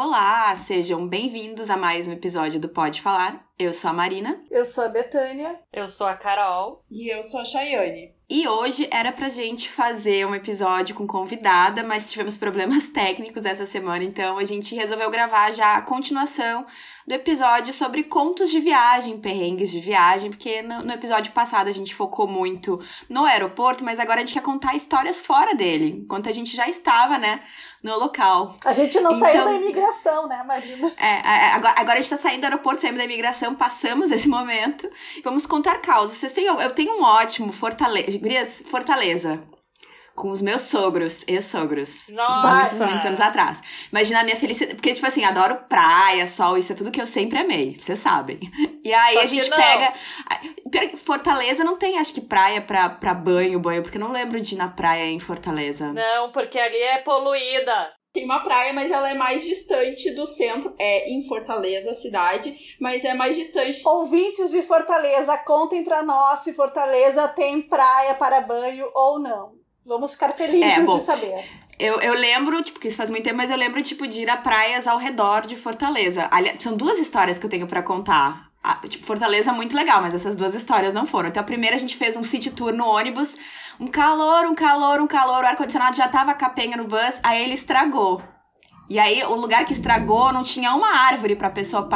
Olá, sejam bem-vindos a mais um episódio do Pode Falar. Eu sou a Marina. Eu sou a Betânia. Eu sou a Carol. E eu sou a Chayane. E hoje era pra gente fazer um episódio com convidada, mas tivemos problemas técnicos essa semana, então a gente resolveu gravar já a continuação do episódio sobre contos de viagem, perrengues de viagem, porque no, no, episódio passado a gente focou muito no aeroporto, mas agora a gente quer contar histórias fora dele, enquanto a gente já estava, né, no local. A gente não então, saiu da imigração, né, Marina? É, agora, agora a gente tá saindo do aeroporto, saímos da imigração, passamos esse momento, vamos contar causas. Vocês têm, eu tenho um ótimo Fortaleza, Fortaleza, com os meus sogros e sogros. Nossa! Muitos, anos atrás. Imagina a minha felicidade. Porque, tipo assim, adoro praia, sol, isso é tudo que eu sempre amei, vocês sabem. E aí Só a gente pega. Fortaleza não tem, acho que, praia pra, pra banho, banho, porque eu não lembro de ir na praia em Fortaleza. Não, porque ali é poluída. Tem uma praia, mas ela é mais distante do centro. É em Fortaleza, cidade, mas é mais distante. Ouvintes de Fortaleza, contem pra nós se Fortaleza tem praia para banho ou não. Vamos ficar felizes é, bom, de saber. Eu, eu lembro, tipo, que isso faz muito tempo, mas eu lembro, tipo, de ir a praias ao redor de Fortaleza. Aliás, são duas histórias que eu tenho para contar. tipo, Fortaleza é muito legal, mas essas duas histórias não foram. Então, a primeira a gente fez um city tour no ônibus. Um calor, um calor, um calor. O ar-condicionado já tava capenga no bus, aí ele estragou. E aí, o lugar que estragou não tinha uma árvore pra pessoa,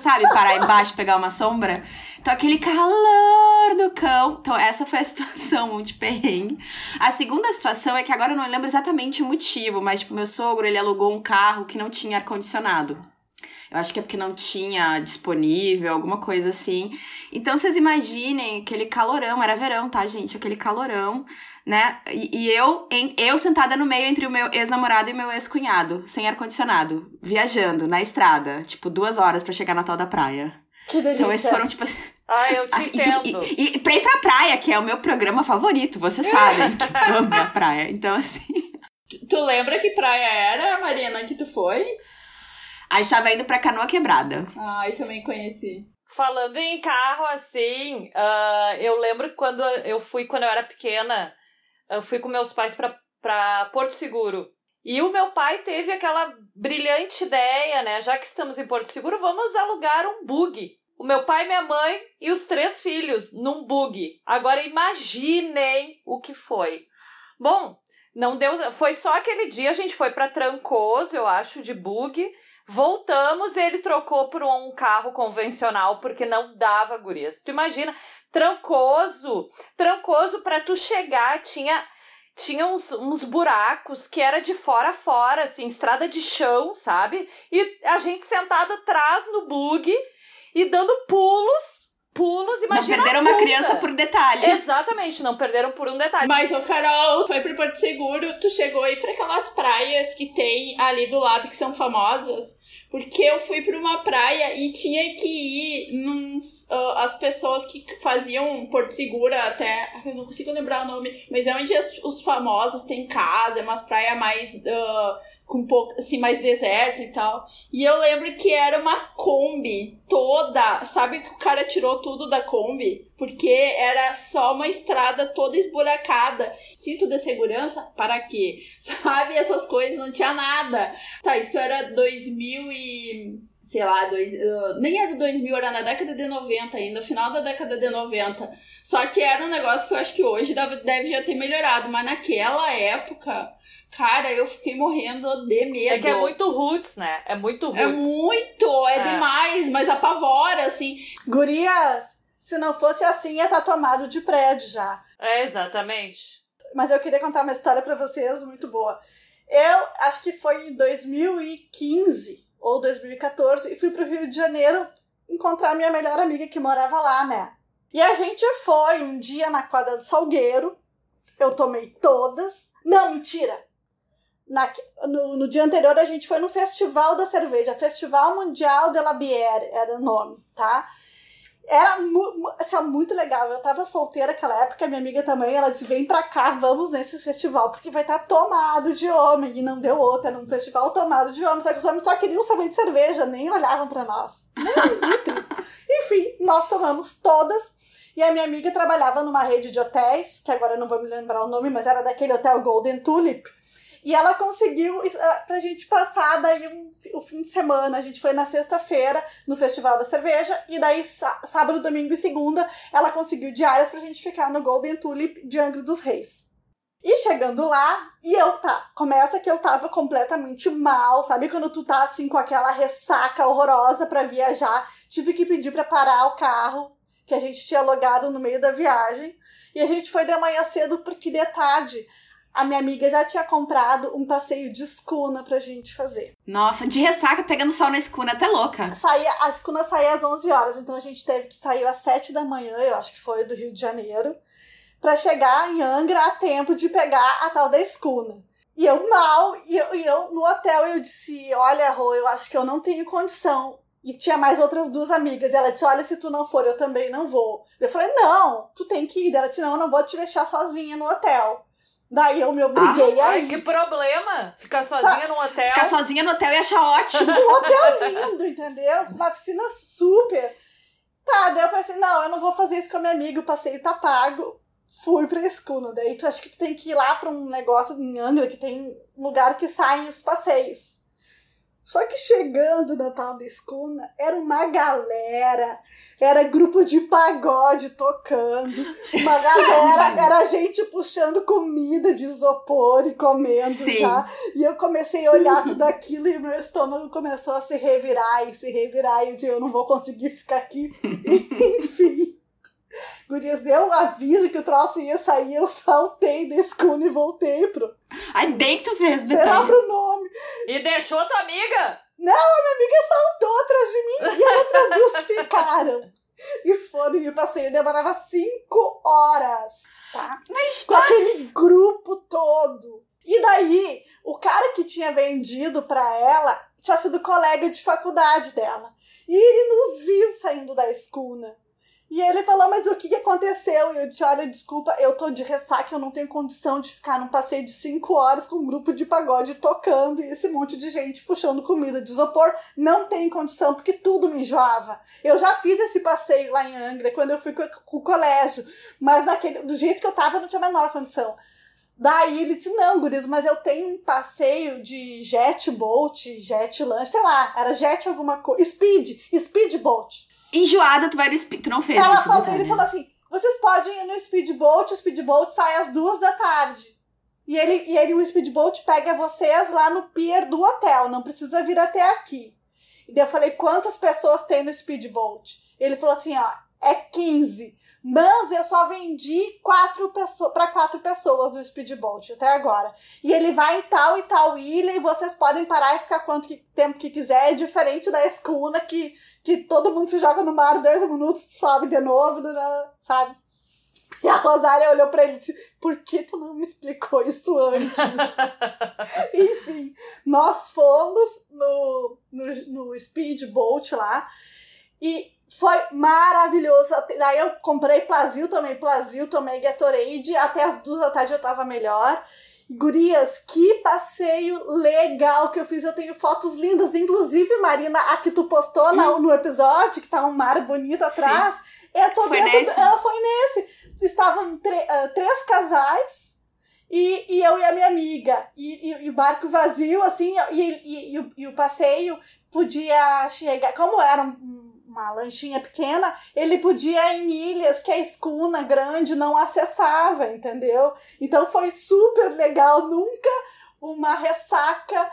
sabe, parar embaixo, pegar uma sombra. Então, aquele calor do cão. Então, essa foi a situação de perrengue. A segunda situação é que agora eu não lembro exatamente o motivo, mas, tipo, meu sogro, ele alugou um carro que não tinha ar-condicionado. Eu acho que é porque não tinha disponível, alguma coisa assim. Então, vocês imaginem aquele calorão, era verão, tá, gente? Aquele calorão, né? E, e eu, em, eu sentada no meio entre o meu ex-namorado e meu ex-cunhado, sem ar-condicionado, viajando na estrada, tipo, duas horas para chegar na tal da praia. Que delícia. Então esses foram, tipo assim. Ah, eu te assim, entendo. E, e, e, pra ir pra praia, que é o meu programa favorito, vocês sabem que eu amo a praia. Então, assim. Tu lembra que praia era, Marina, que tu foi? Aí estava indo pra Canoa Quebrada. Ah, eu também conheci. Falando em carro, assim, uh, eu lembro quando eu fui, quando eu era pequena, eu fui com meus pais pra, Porto Seguro. E o meu pai teve aquela brilhante ideia, né? Já que estamos em Porto Seguro, vamos alugar um bug. O meu pai, minha mãe e os três filhos num bug. Agora imaginem o que foi. Bom, não deu, foi só aquele dia a gente foi para Trancoso, eu acho, de bug. Voltamos, ele trocou por um carro convencional porque não dava gurias. Tu imagina, Trancoso, Trancoso para tu chegar tinha tinha uns, uns buracos que era de fora a fora, assim, estrada de chão, sabe? E a gente sentado atrás no bug e dando pulos pulos, imagina. Não perderam uma criança por detalhe. Exatamente, não perderam por um detalhe. Mas, o Carol, foi pro Porto Seguro, tu chegou aí para aquelas praias que tem ali do lado que são famosas. Porque eu fui para uma praia e tinha que ir nos, uh, as pessoas que faziam Porto Seguro até. Eu não consigo lembrar o nome, mas é onde as, os famosos têm casa, é umas praias mais. Uh, com pouco, assim, mais deserto e tal. E eu lembro que era uma Kombi toda, sabe que o cara tirou tudo da Kombi? Porque era só uma estrada toda esburacada. Cinto de segurança? Para quê? Sabe? Essas coisas, não tinha nada. Tá, isso era 2000 e sei lá, dois, uh, nem era 2000, era na década de 90 ainda, final da década de 90. Só que era um negócio que eu acho que hoje deve, deve já ter melhorado, mas naquela época Cara, eu fiquei morrendo de medo. É que é muito roots, né? É muito roots. É muito, é, é. demais, mas apavora, assim. Gurias, se não fosse assim, ia estar tá tomado de prédio já. É, exatamente. Mas eu queria contar uma história para vocês muito boa. Eu acho que foi em 2015 ou 2014 e fui pro Rio de Janeiro encontrar minha melhor amiga que morava lá, né? E a gente foi um dia na quadra do Salgueiro. Eu tomei todas. Não, mentira na, no, no, dia anterior a gente foi no Festival da Cerveja, Festival Mundial de la Bière era o nome, tá? Era mu assim, muito legal. Eu tava solteira naquela época, minha amiga também, ela disse: vem pra cá, vamos nesse festival, porque vai estar tá tomado de homem. E não deu outra, era um festival tomado de homens. Só que os homens só queriam saber de cerveja, nem olhavam para nós. Enfim, nós tomamos todas. E a minha amiga trabalhava numa rede de hotéis, que agora eu não vou me lembrar o nome, mas era daquele hotel Golden Tulip e ela conseguiu uh, pra gente passar daí um, o fim de semana. A gente foi na sexta-feira no Festival da Cerveja. E daí, sábado, domingo e segunda, ela conseguiu diárias pra gente ficar no Golden Tulip de Angra dos Reis. E chegando lá, e eu tá, começa que eu tava completamente mal, sabe? Quando tu tá assim com aquela ressaca horrorosa para viajar, tive que pedir para parar o carro que a gente tinha alugado no meio da viagem. E a gente foi de manhã cedo porque de tarde a minha amiga já tinha comprado um passeio de escuna pra gente fazer. Nossa, de ressaca pegando sol na escuna, até louca. Saía, a escuna saía às 11 horas, então a gente teve que sair às 7 da manhã, eu acho que foi do Rio de Janeiro para chegar em Angra a tempo de pegar a tal da escuna. E eu mal, e eu, e eu no hotel eu disse: Olha, Rô, eu acho que eu não tenho condição. E tinha mais outras duas amigas. E ela disse: Olha, se tu não for, eu também não vou. Eu falei: Não, tu tem que ir. Ela disse: Não, eu não vou te deixar sozinha no hotel. Daí eu me obriguei ah, a ir. Que problema! Ficar sozinha tá. no hotel. Ficar sozinha no hotel e achar ótimo. Um hotel lindo, entendeu? Uma piscina super. Tá, daí eu pensei, não, eu não vou fazer isso com a minha amiga, o passeio tá pago fui pra Escuna. Daí tu acha que tu tem que ir lá pra um negócio em Angra que tem um lugar que saem os passeios. Só que chegando na tal da Escuna, era uma galera, era grupo de pagode tocando, uma galera, era gente puxando comida de isopor e comendo Sim. já. E eu comecei a olhar tudo aquilo e meu estômago começou a se revirar e se revirar. E eu disse, eu não vou conseguir ficar aqui. Enfim. Gurias, deu um aviso que o troço ia sair, eu saltei desse cone e voltei pro. Bem que tu fez, Será pro nome. E deixou tua amiga? Não, a minha amiga saltou atrás de mim e as outras duas ficaram. E foram, e o passeio demorava cinco horas, tá? Mas, Com aquele grupo todo. E daí, o cara que tinha vendido pra ela tinha sido colega de faculdade dela. E ele nos viu saindo da escuna. E ele falou, mas o que, que aconteceu? E eu disse, olha, desculpa, eu tô de ressaca, eu não tenho condição de ficar num passeio de cinco horas com um grupo de pagode tocando e esse monte de gente puxando comida de isopor. Não tenho condição, porque tudo me enjoava. Eu já fiz esse passeio lá em Angra, quando eu fui com, o colégio, mas daquele, do jeito que eu tava, eu não tinha a menor condição. Daí ele disse, não, guris, mas eu tenho um passeio de jet boat, jet lanche, sei lá, era jet alguma coisa, speed, speedboat enjoada, tu vai no speed. Tu não fez Ela isso. Falou, ele falou assim: vocês podem ir no speedboat, o speedboat sai às duas da tarde. E ele, e ele, o speedboat pega vocês lá no pier do hotel, não precisa vir até aqui. E daí eu falei, quantas pessoas tem no speedboat? Ele falou assim, ó, é 15. Mas eu só vendi quatro pessoas para quatro pessoas no speedboat até agora. E ele vai em tal e tal ilha e vocês podem parar e ficar quanto que, tempo que quiser. É diferente da escuna que, que todo mundo se joga no mar dois minutos, sobe de novo, né, sabe? E a Rosália olhou para ele e disse: Por que tu não me explicou isso antes? Enfim, nós fomos no, no, no speedboat lá e foi maravilhoso. Daí eu comprei Plazil, tomei Plazil, tomei Gatorade. Até as duas da tarde eu tava melhor. Gurias, que passeio legal que eu fiz. Eu tenho fotos lindas. Inclusive, Marina, a que tu postou no, no episódio, que tá um mar bonito atrás. Sim. Eu tô foi dentro. Nesse? Do, foi nesse. Estavam uh, três casais. E, e eu e a minha amiga. E, e, e o barco vazio, assim. E, e, e, o, e o passeio podia chegar. Como era um uma lanchinha pequena, ele podia ir em ilhas que a escuna grande não acessava, entendeu? Então foi super legal, nunca uma ressaca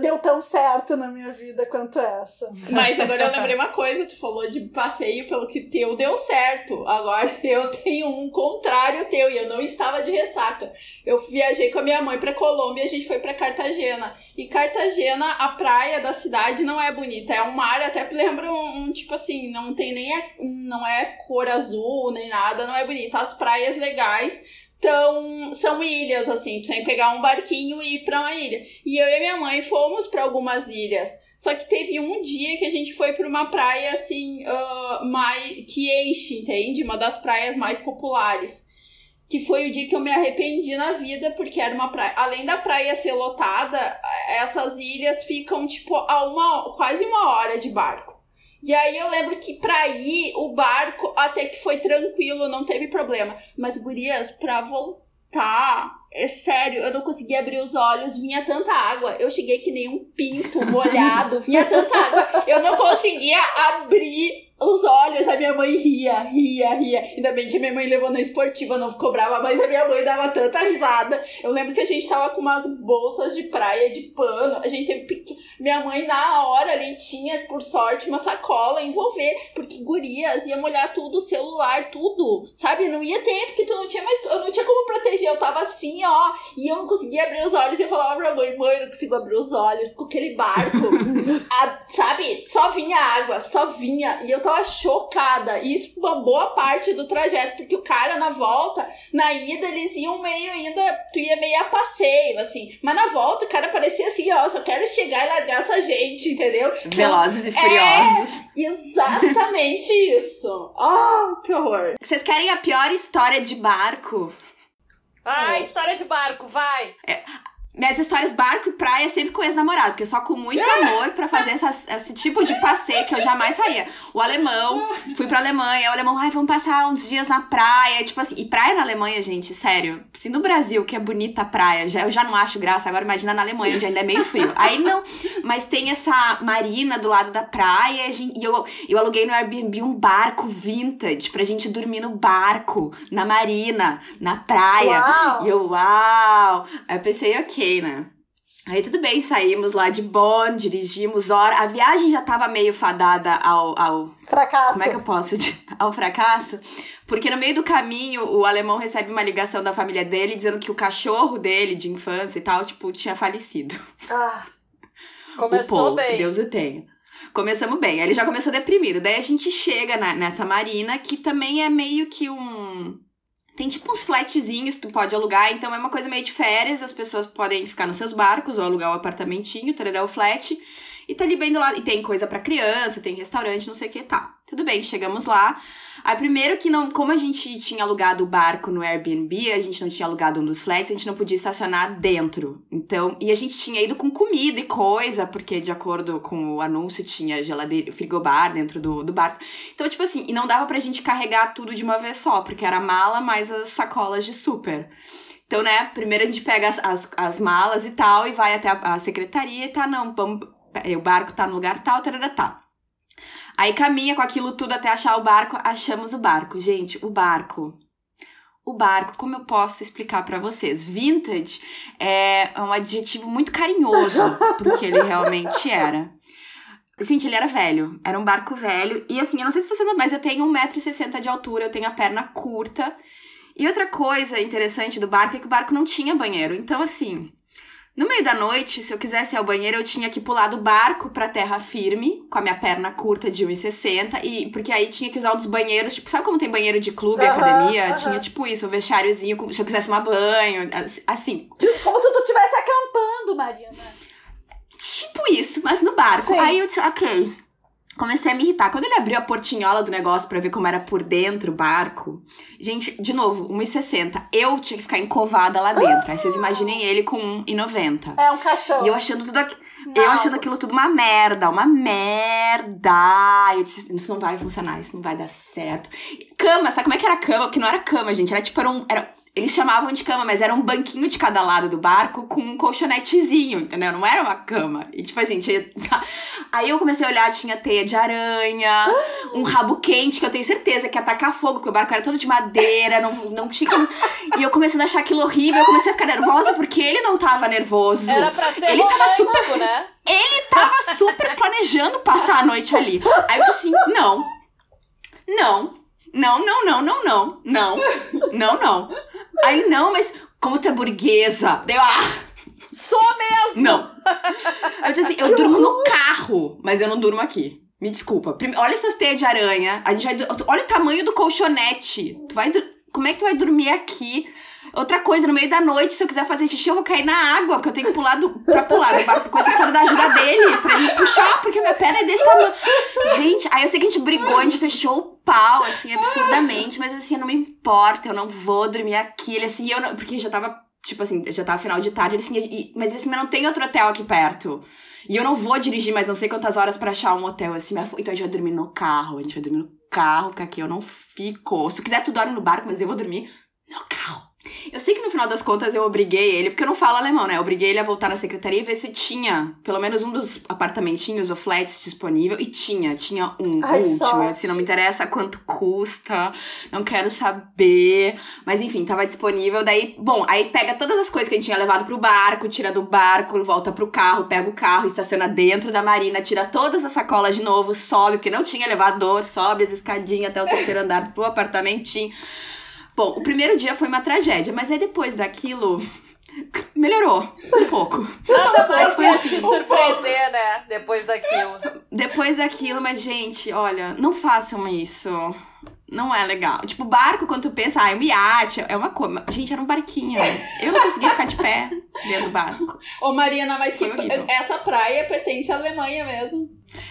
deu tão certo na minha vida quanto essa. Mas agora eu lembrei uma coisa, tu falou de passeio pelo que teu deu certo. Agora eu tenho um contrário teu e eu não estava de ressaca. Eu viajei com a minha mãe para Colômbia a gente foi para Cartagena. E Cartagena, a praia da cidade não é bonita, é um mar, até lembra um, um tipo assim, não tem nem a, não é cor azul nem nada, não é bonita. As praias legais então, são ilhas, assim, tu tem que pegar um barquinho e ir pra uma ilha. E eu e minha mãe fomos para algumas ilhas. Só que teve um dia que a gente foi para uma praia, assim, uh, mais, que enche, entende? Uma das praias mais populares. Que foi o dia que eu me arrependi na vida, porque era uma praia. Além da praia ser lotada, essas ilhas ficam, tipo, a uma, quase uma hora de barco. E aí eu lembro que pra ir, o barco até que foi tranquilo, não teve problema. Mas, gurias, pra voltar é sério, eu não conseguia abrir os olhos, vinha tanta água. Eu cheguei que nem um pinto molhado, vinha tanta água. Eu não conseguia abrir os olhos, a minha mãe ria, ria, ria. Ainda bem que a minha mãe levou na esportiva, não ficou brava, mas a minha mãe dava tanta risada. Eu lembro que a gente tava com umas bolsas de praia de pano. A gente teve pequ... Minha mãe, na hora ali, tinha, por sorte, uma sacola envolver, porque gurias ia molhar tudo, celular, tudo. Sabe? Não ia ter, porque tu não tinha mais. Eu não tinha como proteger. Eu tava assim, ó, e eu não conseguia abrir os olhos. E eu falava pra mãe, mãe, eu não consigo abrir os olhos com aquele barco. a, sabe? Só vinha água, só vinha. E eu tava tava chocada. E isso uma boa parte do trajeto, porque o cara na volta, na ida, eles iam meio ainda, tu ia meio a passeio, assim. Mas na volta, o cara parecia assim, ó, só quero chegar e largar essa gente, entendeu? Velozes então, e furiosos. É exatamente isso. Oh, que horror. Vocês querem a pior história de barco? Ah, história de barco, vai! É, minhas histórias barco e praia sempre com ex-namorado, porque só com muito amor para fazer essas, esse tipo de passeio que eu jamais faria. O alemão, fui pra Alemanha, o alemão, ai, vamos passar uns dias na praia, tipo assim, e praia na Alemanha, gente, sério, se no Brasil, que é bonita a praia, já, eu já não acho graça, agora imagina na Alemanha, onde ainda é meio frio. Aí não, mas tem essa marina do lado da praia, e eu, eu aluguei no Airbnb um barco vintage pra gente dormir no barco, na marina, na praia. Uau. E eu, uau! Aí eu pensei, ok, né? Aí tudo bem, saímos lá de Bonn, dirigimos hora. A viagem já tava meio fadada ao, ao. Fracasso. Como é que eu posso? Ao fracasso. Porque no meio do caminho, o alemão recebe uma ligação da família dele dizendo que o cachorro dele, de infância e tal, tipo, tinha falecido. Ah, Começou o Paul, bem. que Deus o tenha. Começamos bem. Aí ele já começou deprimido. Daí a gente chega na- nessa marina, que também é meio que um. Tem tipo uns flatzinhos que tu pode alugar, então é uma coisa meio de férias, as pessoas podem ficar nos seus barcos ou alugar o apartamentinho, tereré o flat, e tá ali bem do lado. E tem coisa pra criança, tem restaurante, não sei o que, tá. Tudo bem, chegamos lá. Aí primeiro que não, como a gente tinha alugado o barco no Airbnb, a gente não tinha alugado um dos flats, a gente não podia estacionar dentro. Então, e a gente tinha ido com comida e coisa, porque de acordo com o anúncio tinha geladeira, frigobar dentro do, do barco. Então, tipo assim, e não dava pra gente carregar tudo de uma vez só, porque era mala mais as sacolas de super. Então, né, primeiro a gente pega as, as, as malas e tal, e vai até a, a secretaria e tá, não, vamos, o barco tá no lugar tal, tarará, tá. Aí caminha com aquilo tudo até achar o barco, achamos o barco. Gente, o barco. O barco, como eu posso explicar pra vocês? Vintage é um adjetivo muito carinhoso porque ele realmente era. Gente, ele era velho. Era um barco velho. E assim, eu não sei se você não, mas eu tenho 1,60m de altura, eu tenho a perna curta. E outra coisa interessante do barco é que o barco não tinha banheiro. Então, assim, no meio da noite, se eu quisesse ir ao banheiro, eu tinha que pular do barco pra terra firme, com a minha perna curta de 1,60. E porque aí tinha que usar dos banheiros, tipo, sabe como tem banheiro de clube, academia? Tinha tipo isso, um vestiáriozinho, com- se eu quisesse tomar banho, assim, como se tu estivesse acampando, Marina. Tipo isso, mas no barco. Sim. Aí eu disse, ok. Comecei a me irritar. Quando ele abriu a portinhola do negócio pra ver como era por dentro o barco, gente, de novo, 1,60. Eu tinha que ficar encovada lá dentro. Aí vocês imaginem ele com 1,90. É um caixão. E eu achando tudo aqui. Não. Eu achando aquilo tudo uma merda, uma merda. Eu disse, isso não vai funcionar, isso não vai dar certo. Cama, sabe como é que era cama? Porque não era cama, gente. Era tipo, era um. Era, eles chamavam de cama, mas era um banquinho de cada lado do barco com um colchonetezinho, entendeu? Não era uma cama. E tipo assim, tinha. Aí eu comecei a olhar, tinha teia de aranha, um rabo quente, que eu tenho certeza que ia atacar fogo, porque o barco era todo de madeira, não, não tinha. E eu comecei a achar aquilo horrível, eu comecei a ficar nervosa porque ele não tava nervoso. Era pra ser Ele tava romântico, né? Ele tava super planejando passar a noite ali. Aí eu disse assim: não, não, não, não, não, não, não, não, não, não. Aí não, mas como tu é burguesa? Deu, ah, Sou mesmo! não. Aí eu disse assim: eu durmo no carro, mas eu não durmo aqui. Me desculpa. Prime- Olha essas teias de aranha. A gente vai, olha o tamanho do colchonete. Tu vai, como é que tu vai dormir aqui? Outra coisa, no meio da noite, se eu quiser fazer xixi, eu vou cair na água, porque eu tenho que pular do, pra pular do que precisa da ajuda dele, pra ele puxar, porque minha perna é desse tamanho. Gente, aí eu sei que a gente brigou, a gente fechou o pau, assim, absurdamente, mas assim, não me importa, eu não vou dormir aqui. Ele assim, eu não. Porque já tava, tipo assim, já tava final de tarde, ele assim, mas ele assim, mas não tem outro hotel aqui perto. E eu não vou dirigir mais não sei quantas horas pra achar um hotel assim. Então a gente vai dormir no carro, a gente vai dormir no carro, porque aqui eu não fico. Se tu quiser, tu dorme no barco, mas eu vou dormir no carro. Eu sei que no final das contas eu obriguei ele, porque eu não falo alemão, né? Eu obriguei ele a voltar na secretaria e ver se tinha pelo menos um dos apartamentinhos ou flats disponível. E tinha, tinha um, Ai, último. sorte. Assim, não me interessa quanto custa, não quero saber. Mas enfim, tava disponível. Daí, bom, aí pega todas as coisas que a gente tinha levado pro barco, tira do barco, volta pro carro, pega o carro, estaciona dentro da marina, tira todas as sacolas de novo, sobe, porque não tinha elevador, sobe as escadinhas até o terceiro andar pro apartamentinho. Bom, o primeiro dia foi uma tragédia, mas aí depois daquilo melhorou um pouco. Nada mais foi assim, te um surpreender, né? Depois daquilo. Depois daquilo, mas gente, olha, não façam isso. Não é legal. Tipo, barco, quando tu pensa, ah, é um iate, é uma coisa. Gente, era um barquinho. Eu não conseguia ficar de pé dentro do barco. Ô, Marina, mas que horrível. essa praia pertence à Alemanha mesmo.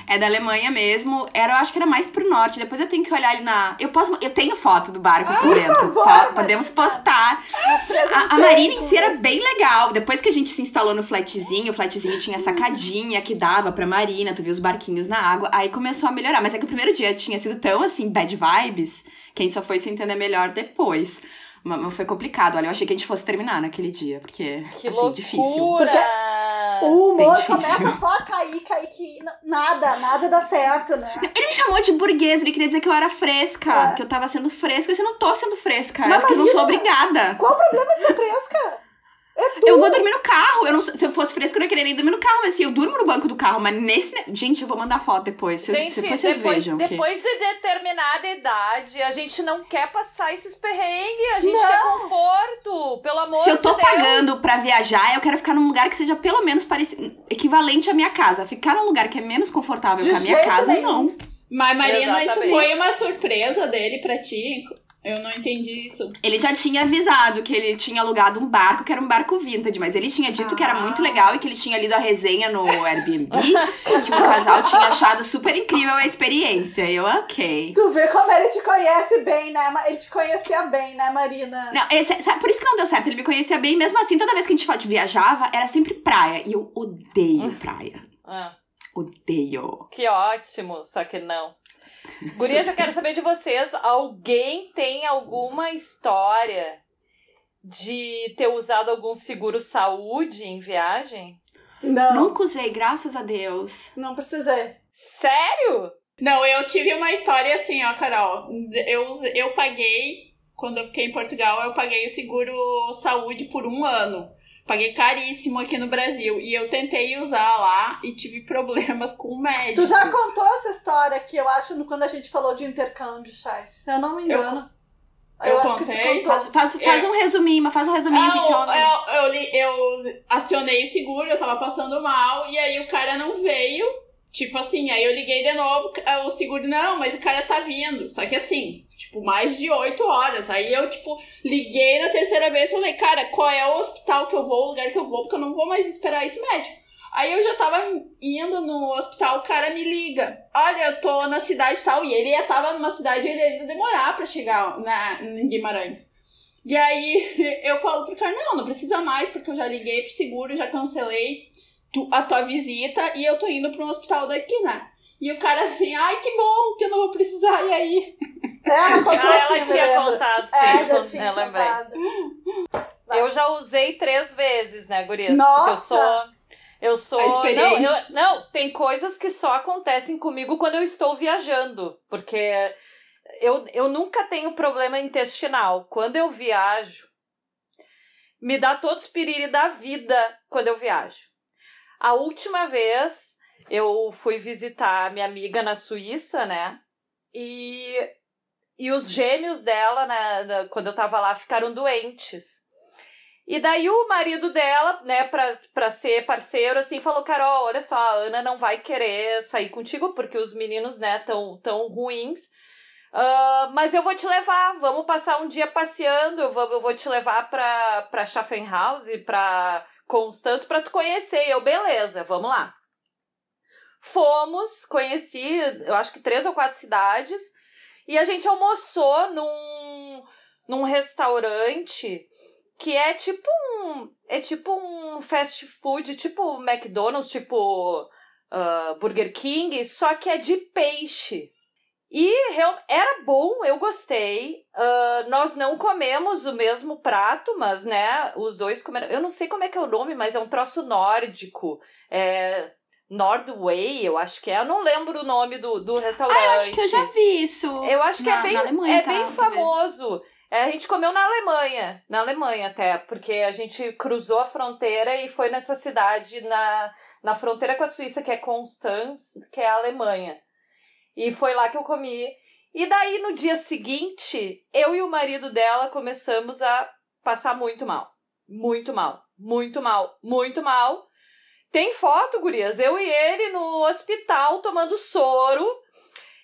É da Alemanha mesmo. Era, eu acho que era mais pro norte. Depois eu tenho que olhar ali na. Eu posso. Eu tenho foto do barco por dentro. favor, tá? Marina. Podemos postar. Nos A, a marina em si era bem legal. Depois que a gente se instalou no flatzinho, o flatzinho tinha sacadinha que dava pra marina, tu via os barquinhos na água. Aí começou a melhorar. Mas é que o primeiro dia tinha sido tão assim, bad vibes, que a gente só foi se entender melhor depois. Mas foi complicado. Olha, eu achei que a gente fosse terminar naquele dia, porque, Que assim, loucura! difícil. O humor difícil. começa só a cair, cair, que nada, nada dá certo, né? Ele me chamou de burguesa, ele queria dizer que eu era fresca, É. que eu tava sendo fresca. Mas eu não tô sendo fresca, Mas, é que eu não sou Marina, obrigada. Qual o problema de ser fresca? Eu vou dormir no carro. Eu não, se eu fosse fresca, eu não ia querer nem dormir no carro. Mas assim, eu durmo no banco do carro. Mas nesse. Gente, eu vou mandar foto depois. Vocês, Gente, depois vocês depois, vejam. que- depois de determinada idade, a gente não quer passar esses perrengues, a gente Não. quer conforto, amor Se eu de tô Deus. pagando pra viajar, eu quero ficar num lugar que seja pelo menos parecido, equivalente à minha casa. Ficar num lugar que é menos confortável De que a minha casa, nenhum. não. Mas, Marina, isso Exatamente. foi uma surpresa dele pra ti? Eu não entendi isso. Ele já tinha avisado que ele tinha alugado um barco, que era um barco vintage, mas ele tinha dito que era Ah. muito legal e que ele tinha lido a resenha no Airbnb, que o casal tinha achado super incrível a experiência. E eu, ok. Tu vê como ele te conhece bem, né? Ele te conhecia bem, né, Marina? Não, esse- sabe, por isso que não deu certo. Ele me conhecia bem, mesmo assim, toda vez que a gente viajava, era sempre praia. E eu odeio praia. Ah, Odeio. que ótimo, só que não. Gurias, eu quero saber de vocês, alguém tem alguma história de ter usado algum seguro saúde em viagem? Não, não, Nunca usei, graças a Deus. precisei. Sério? Não, eu tive uma história assim, ó, Carol. Eu, eu paguei, quando eu fiquei em Portugal, eu paguei o seguro saúde por um ano. Paguei caríssimo aqui no Brasil. E eu tentei usar lá e tive problemas com o médico. Tu já contou essa história que eu acho quando a gente falou de intercâmbio, Chais. Eu não me engano. eu acho que tu contei? contou. Faz, faz, faz um resuminho, mas faz um resuminho que que eu, eu, eu, eu acionei o seguro, eu tava passando mal, e aí o cara não veio. Tipo assim, aí eu liguei de novo, o seguro, não, mas o cara tá vindo. Só que assim, tipo, mais de oito horas. Aí eu, tipo, liguei na terceira vez e falei, cara, qual é o hospital que eu vou, o lugar que eu vou, porque eu não vou mais esperar esse médico. Aí eu já tava indo no hospital, o cara me liga. Olha, eu tô na cidade tal. E ele ia tava numa cidade, ele ia demorar pra chegar na, em Guimarães. E aí eu falo pro cara, não, não precisa mais, porque eu já liguei pro seguro, já cancelei tu- a tua visita e eu tô indo pra um hospital daqui, né? E o cara assim, ai que bom, que eu não vou precisar, e aí? Ela contou Ah, assim, ela eu tinha contado, sim. É, já quando- tinha contado. Vai. Eu já usei três vezes, né, gurias? Nossa! Porque eu sou. Eu sou. A experiente. Não, eu- não, tem coisas que só acontecem comigo quando eu estou viajando. Porque eu, eu nunca tenho problema intestinal. Quando eu viajo, me dá todos os piriri da vida quando eu viajo. A última vez eu fui visitar minha amiga na Suíça, né? E, e os gêmeos dela, né, quando eu tava lá, ficaram doentes. E daí o marido dela, né, pra, pra ser parceiro, assim, falou: Carol, olha só, a Ana não vai querer sair contigo porque os meninos, né, tão, tão ruins. Ah, mas eu vou te levar, vamos passar um dia passeando, eu vou, eu vou te levar pra, pra Schaffenhaus, pra Constance, pra tu conhecer. E eu, beleza, vamos lá. Fomos, conheci, eu acho que três ou quatro cidades, e a gente almoçou num, num restaurante que é tipo um. É tipo um fast food, tipo McDonald's, tipo ah, Burger King, só que é de peixe. E era bom, eu gostei. Uh, nós não comemos o mesmo prato, mas, né, os dois comeram. Eu não sei como é que é o nome, mas é um troço nórdico. É. Nordway, eu acho que é. Eu não lembro o nome do, do restaurante. Ah, eu acho que eu já vi isso. Eu acho que na, é bem, Alemanha, é tá, bem famoso. É, a gente comeu na Alemanha, na Alemanha até, porque a gente cruzou a fronteira e foi nessa cidade na, na fronteira com a Suíça, que é Constance, que é a Alemanha. E foi lá que eu comi. E daí, no dia seguinte, eu e o marido dela começamos a passar muito mal. Muito mal. Muito mal. Muito mal. Tem foto, gurias. Eu e ele no hospital tomando soro.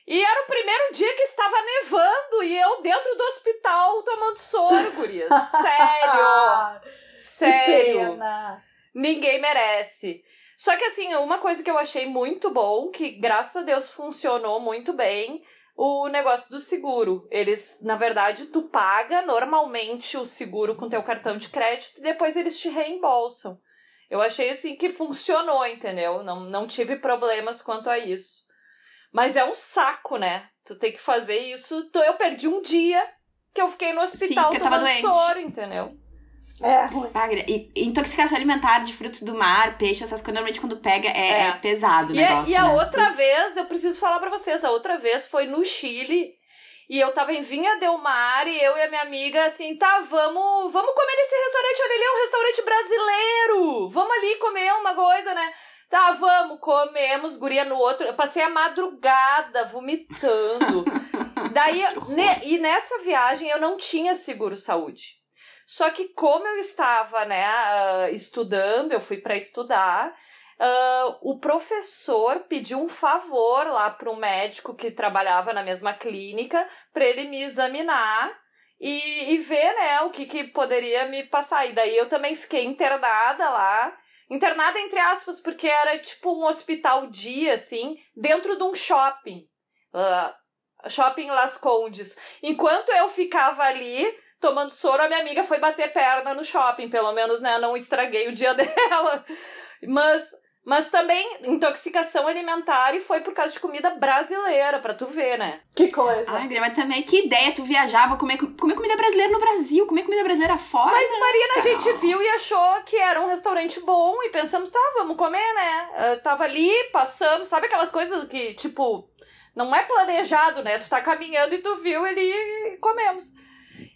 E era o primeiro dia que estava nevando e eu dentro do hospital tomando soro, gurias. Sério. Sério. pena. Ninguém merece. Só que assim, uma coisa que eu achei muito bom, que graças a Deus funcionou muito bem, o negócio do seguro. Eles, na verdade, tu paga normalmente o seguro com teu cartão de crédito e depois eles te reembolsam. Eu achei assim que funcionou, entendeu? Não, não tive problemas quanto a isso. Mas é um saco, né? Tu tem que fazer isso. Então eu perdi um dia que eu fiquei no hospital porque tava tomando doente. soro, entendeu? É ruim. Ah, e e intoxicação alimentar de frutos do mar, peixe, essas coisas, normalmente quando pega é, É. é pesado o E, a- negócio. e a né? outra vez, eu preciso falar pra vocês, a outra vez foi no Chile. E eu tava em Vinha Del Mar e eu e a minha amiga assim, tá, vamos, vamos comer nesse restaurante, olha ali, é um restaurante brasileiro. Vamos ali comer uma coisa, né? Tá, vamos, comemos, guria no outro. Eu passei a madrugada vomitando. Daí, ne- e nessa viagem eu não tinha seguro saúde. Só que como eu estava, né, ah, estudando, eu fui para estudar, ah, o professor pediu um favor lá para um médico que trabalhava na mesma clínica para ele me examinar e, e ver, né, o que, que poderia me passar. E daí eu também fiquei internada lá. Internada entre aspas, porque era tipo um hospital dia, assim, dentro de um shopping. Ah, shopping Las Condes. Enquanto eu ficava ali tomando soro, a minha amiga foi bater perna no shopping, pelo menos, né? Não estraguei o dia dela. Mas, mas também intoxicação alimentar e foi por causa de comida brasileira, pra tu ver, né? Que coisa. Ai, mas também, que ideia, tu viajava comer, comer comida brasileira no Brasil, comer comida brasileira fora. Mas Marina, a Não. gente viu e achou que era um restaurante bom e pensamos, tá, vamos comer, né? Ah, tava ali, passamos, sabe aquelas coisas que, tipo, não é planejado, né? Tu tá caminhando e tu viu ele e comemos.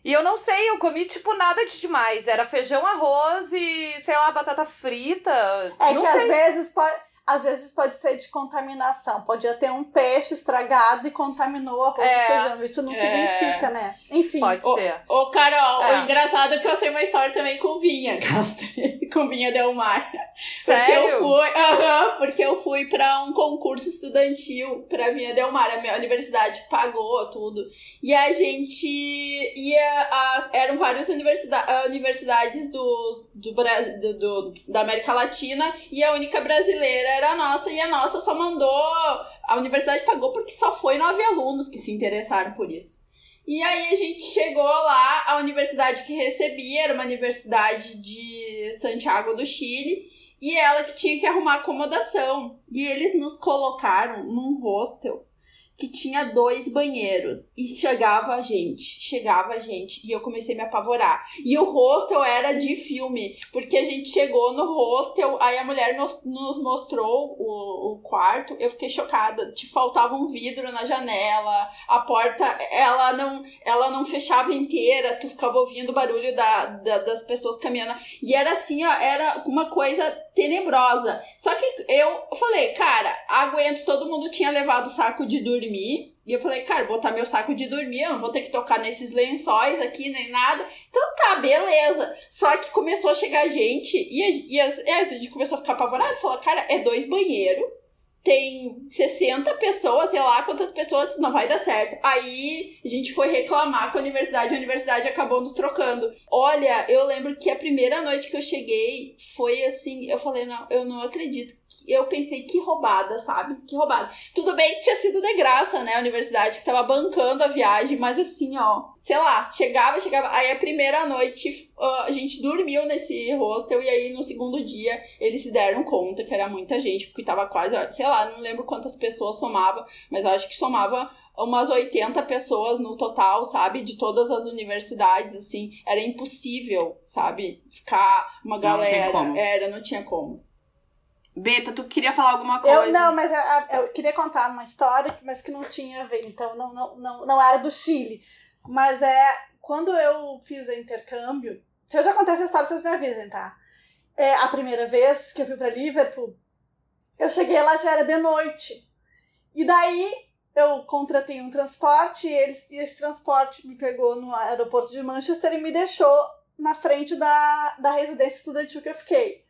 E eu não sei, eu comi, tipo, nada de demais. Era feijão, arroz e, sei lá, batata frita. É não que sei. às vezes pode. Às vezes pode ser de contaminação. Podia ter um peixe estragado e contaminou o arroz É. e feijão. Isso não É. significa, né? Enfim. Pode Ô, ser. Ô, Carol, É. o engraçado é que eu tenho uma história também com vinha, Castro. com vinha Del Mar. Porque eu Sério? fui, aham, porque eu fui pra um concurso estudantil pra Vinha Del Mar. A minha universidade pagou tudo. E a gente ia. A, eram várias universidade, universidades do, do, do, do- da América Latina e a única brasileira era a nossa. E a nossa só mandou. A universidade pagou porque só foi nove alunos que se interessaram por isso. E aí a gente chegou lá, a universidade que recebia era uma universidade de Santiago do Chile, e ela que tinha que arrumar acomodação. E eles nos colocaram num hostel que tinha dois banheiros e chegava a gente, chegava a gente e eu comecei a me apavorar. E o hostel era de filme, porque a gente chegou no hostel, aí a mulher nos, nos mostrou o, o quarto, eu fiquei chocada, te faltava um vidro na janela, a porta, ela não, ela não fechava inteira, tu ficava ouvindo o barulho da, da- das pessoas caminhando. E era assim, ó, era uma coisa tenebrosa. Só que eu falei, cara, aguento, todo mundo tinha levado saco de dormir. E eu falei, cara, botar meu saco de dormir, eu não vou ter que tocar nesses lençóis aqui, nem nada. Então tá, beleza. Só que começou a chegar gente e a, e as- a gente começou a ficar apavorado. Falou, cara, é dois banheiros. Tem 60 pessoas, sei lá quantas pessoas, não vai dar certo. Aí a gente foi reclamar com a universidade, a universidade acabou nos trocando. Olha, eu lembro que a primeira noite que eu cheguei foi assim, eu falei, não, eu não acredito. Eu pensei, que roubada, sabe? Que roubada. Tudo bem que tinha sido de graça, né? A universidade que tava bancando a viagem, mas assim, ó, sei lá, chegava, chegava. Aí a primeira noite a gente dormiu nesse hostel e aí no segundo dia eles se deram conta que era muita gente, porque tava quase, sei lá, não lembro quantas pessoas somava, mas eu acho que somava umas 80 pessoas no total, sabe? De todas as universidades, assim. Era impossível, sabe? Ficar uma galera. Não Era, não tinha como. Beta, tu queria falar alguma coisa? Eu não, mas eu, eu queria contar uma história, mas que não tinha a ver, então não, não, não, não era do Chile. Mas é quando eu fiz o intercâmbio. Se eu já contei essa história, vocês me avisem, tá? É, a primeira vez que eu fui para Liverpool, eu cheguei lá já era de noite. E daí eu contratei um transporte e, eles, e esse transporte me pegou no aeroporto de Manchester e me deixou na frente da, da residência estudantil que eu fiquei.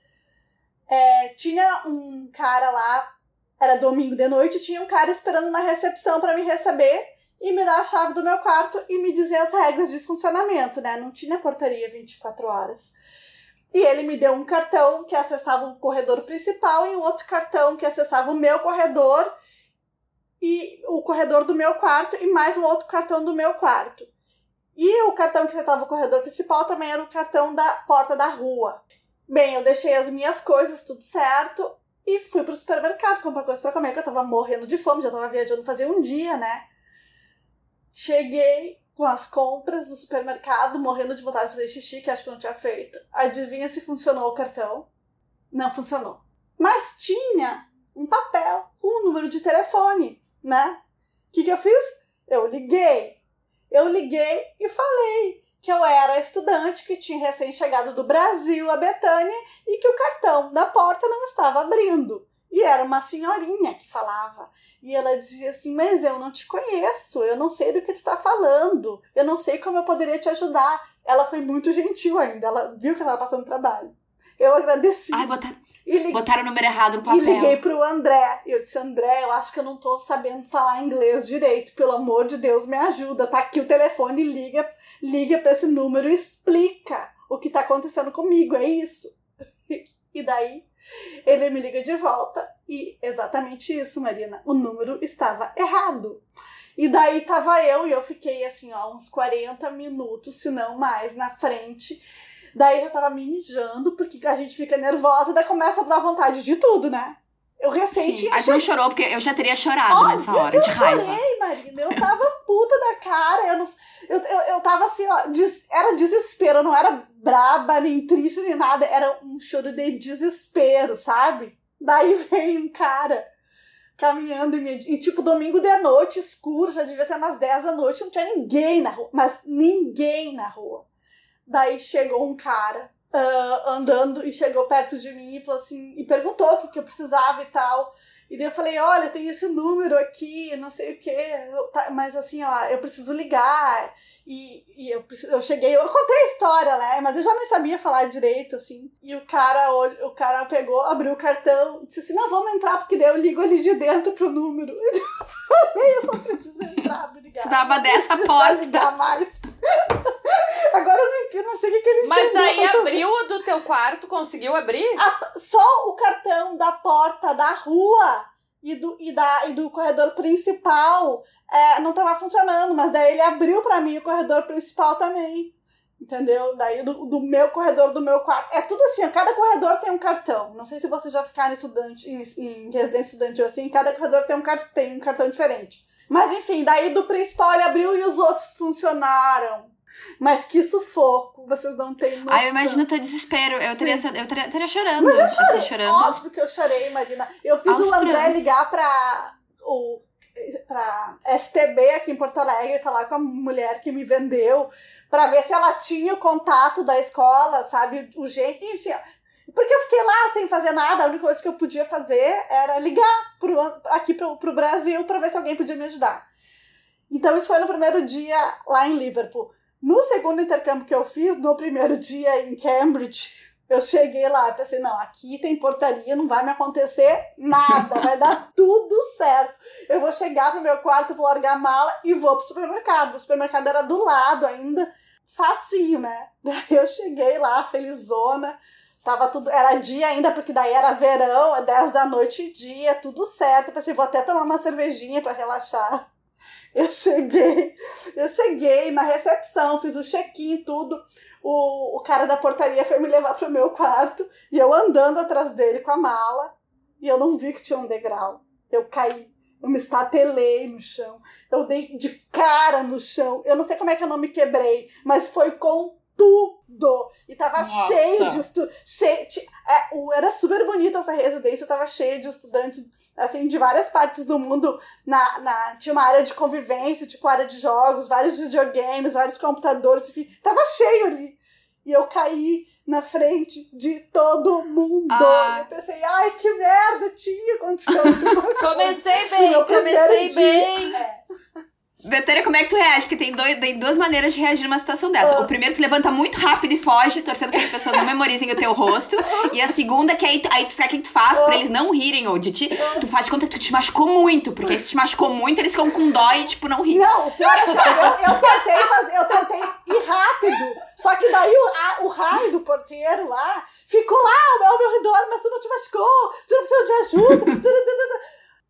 É, tinha um cara lá, era domingo de noite, tinha um cara esperando na recepção para me receber e me dar a chave do meu quarto e me dizer as regras de funcionamento, né? Não tinha portaria 24 horas. E ele me deu um cartão que acessava o corredor principal e um outro cartão que acessava o meu corredor e o corredor do meu quarto e mais um outro cartão do meu quarto. E o cartão que acessava o corredor principal também era o cartão da porta da rua. Bem, eu deixei as minhas coisas tudo certo e fui pro supermercado comprar coisa para comer, que eu tava morrendo de fome, já tava viajando fazia um dia, né? Cheguei com as compras do supermercado, morrendo de vontade de fazer xixi, que acho que não tinha feito. Adivinha se funcionou o cartão? Não funcionou. Mas tinha um papel com um número de telefone, né? O que, que eu fiz? Eu liguei. Eu liguei e falei que eu era estudante que tinha recém-chegado do Brasil a Betânia e que o cartão da porta não estava abrindo. E era uma senhorinha que falava. E ela dizia assim: Mas eu não te conheço, eu não sei do que tu está falando, eu não sei como eu poderia te ajudar. Ela foi muito gentil ainda, ela viu que eu estava passando trabalho. Eu agradeci. Ai, botaram, li... botaram o número errado no papel. E liguei pro André. E eu disse, André, eu acho que eu não tô sabendo falar inglês direito. Pelo amor de Deus, me ajuda. Tá aqui o telefone, liga, liga pra esse número e explica o que tá acontecendo comigo. É isso. E daí ele me liga de volta e exatamente isso, Marina. O número estava errado. E daí tava eu e eu fiquei assim, ó, uns 40 minutos, se não mais, na frente Daí já tava me mijando, porque a gente fica nervosa, daí começa a dar vontade de tudo, né? Eu tinha. A gente chorou, porque eu já teria chorado Óbvio nessa hora de raiva. Eu chorei, Marina. Eu tava puta da cara. Eu, não, eu, eu, eu tava assim, ó. Des, era desespero. não era braba, nem triste, nem nada. Era um choro de desespero, sabe? Daí vem um cara caminhando e, me, e tipo, domingo de noite, escuro, já devia ser umas 10 da noite, não tinha ninguém na rua. Mas ninguém na rua. Daí chegou um cara uh, andando e chegou perto de mim e falou assim, e perguntou o que, que eu precisava e tal. E daí eu falei, olha, tem esse número aqui, não sei o quê, tá, mas assim, ó, eu preciso ligar. E, e eu, eu cheguei, eu contei a história, né? Mas eu já nem sabia falar direito, assim. E o cara, o cara pegou, abriu o cartão, disse assim, não, vamos entrar, porque daí eu ligo ali de dentro pro número. E eu falei, eu só preciso entrar, obrigada. Estava dessa porta. ligar mais. Agora eu não, eu não sei o que, que ele Mas daí abriu o do teu quarto, conseguiu abrir? A, só o cartão da porta da rua e do, e da, e do corredor principal é, não estava funcionando, mas daí ele abriu para mim o corredor principal também. Entendeu? Daí do, do meu corredor, do meu quarto. É tudo assim, cada corredor tem um cartão. Não sei se vocês já ficaram estudante, em, em residência estudantil assim, cada corredor tem um, tem um cartão diferente. Mas enfim, daí do principal ele abriu e os outros funcionaram. Mas que sufoco, vocês não têm noção. Ai, eu imagino teu desespero. Eu teria, eu teria, teria chorando. Mas eu chorei. Chorando. Óbvio que eu chorei, Marina. Eu fiz Aos o André ligar pra, o, pra STB aqui em Porto Alegre, falar com a mulher que me vendeu, pra ver se ela tinha o contato da escola, sabe? O jeito. Enfim, porque eu fiquei lá sem fazer nada, a única coisa que eu podia fazer era ligar pro, aqui pro, pro Brasil pra ver se alguém podia me ajudar. Então isso foi no primeiro dia lá em Liverpool. No segundo intercâmbio que eu fiz, no primeiro dia em Cambridge, eu cheguei lá e pensei, não, aqui tem portaria, não vai me acontecer nada, vai dar tudo certo. Eu vou chegar pro meu quarto, vou largar a mala e vou pro supermercado. O supermercado era do lado ainda, facinho, né? Daí eu cheguei lá, felizona, tava tudo, era dia ainda, porque daí era verão, 10 é da noite dia, tudo certo. Eu pensei, vou até tomar uma cervejinha para relaxar. Eu cheguei, eu cheguei na recepção, fiz o check-in, tudo. O, o cara da portaria foi me levar pro meu quarto e eu andando atrás dele com a mala e eu não vi que tinha um degrau. Eu caí. Eu me estatelei no chão. Eu dei de cara no chão. Eu não sei como é que eu não me quebrei, mas foi com tudo. E tava Nossa. cheio de estudantes. É, era super bonita essa residência, tava cheia de estudantes, assim, de várias partes do mundo. Na, na, tinha uma área de convivência, tipo área de jogos, vários videogames, vários computadores, enfim. Tava cheio ali. E eu caí na frente de todo mundo. Ah. Eu pensei, ai, que merda, tinha acontecido. Comecei bem, comecei dia. bem. É. Betânia, como é que tu reage? Porque tem, dois, tem duas maneiras de reagir numa situação dessa. Ah. O primeiro, tu levanta muito rápido e foge, torcendo que as pessoas não memorizem o teu rosto. E a segunda, que aí, tu- aí tu sabe o que tu faz pra eles não rirem ou de ti. Tu faz de conta que tu te machucou muito. Porque se te machucou muito, eles ficam com dó e, tipo, não ri. Não, o pior é assim, eu, eu tentei fazer, eu tentei ir rápido. Só que daí o, a- o raio do porteiro lá ficou lá ao meu redor, mas tu não te machucou, tu não precisa de ajuda.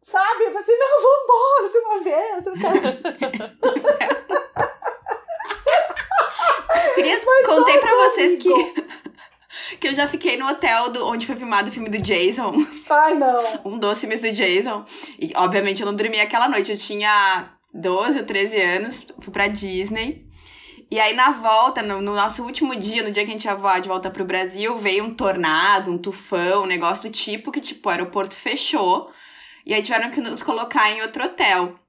Sabe? Eu pensei, não, vambora de uma vez. eu quero- Queria, contei pra vocês que, que eu já fiquei no hotel do, onde foi filmado o filme do Jason. Ai, não. um dos filmes do Jason. E, obviamente, eu não dormi aquela noite. Eu tinha 12 ou 13 anos, fui pra Disney. E aí, na volta, no, no nosso último dia, no dia que a gente ia voar de volta pro Brasil, veio um tornado, um tufão, um negócio do tipo que, tipo, o aeroporto fechou. E aí tiveram que nos colocar em outro hotel.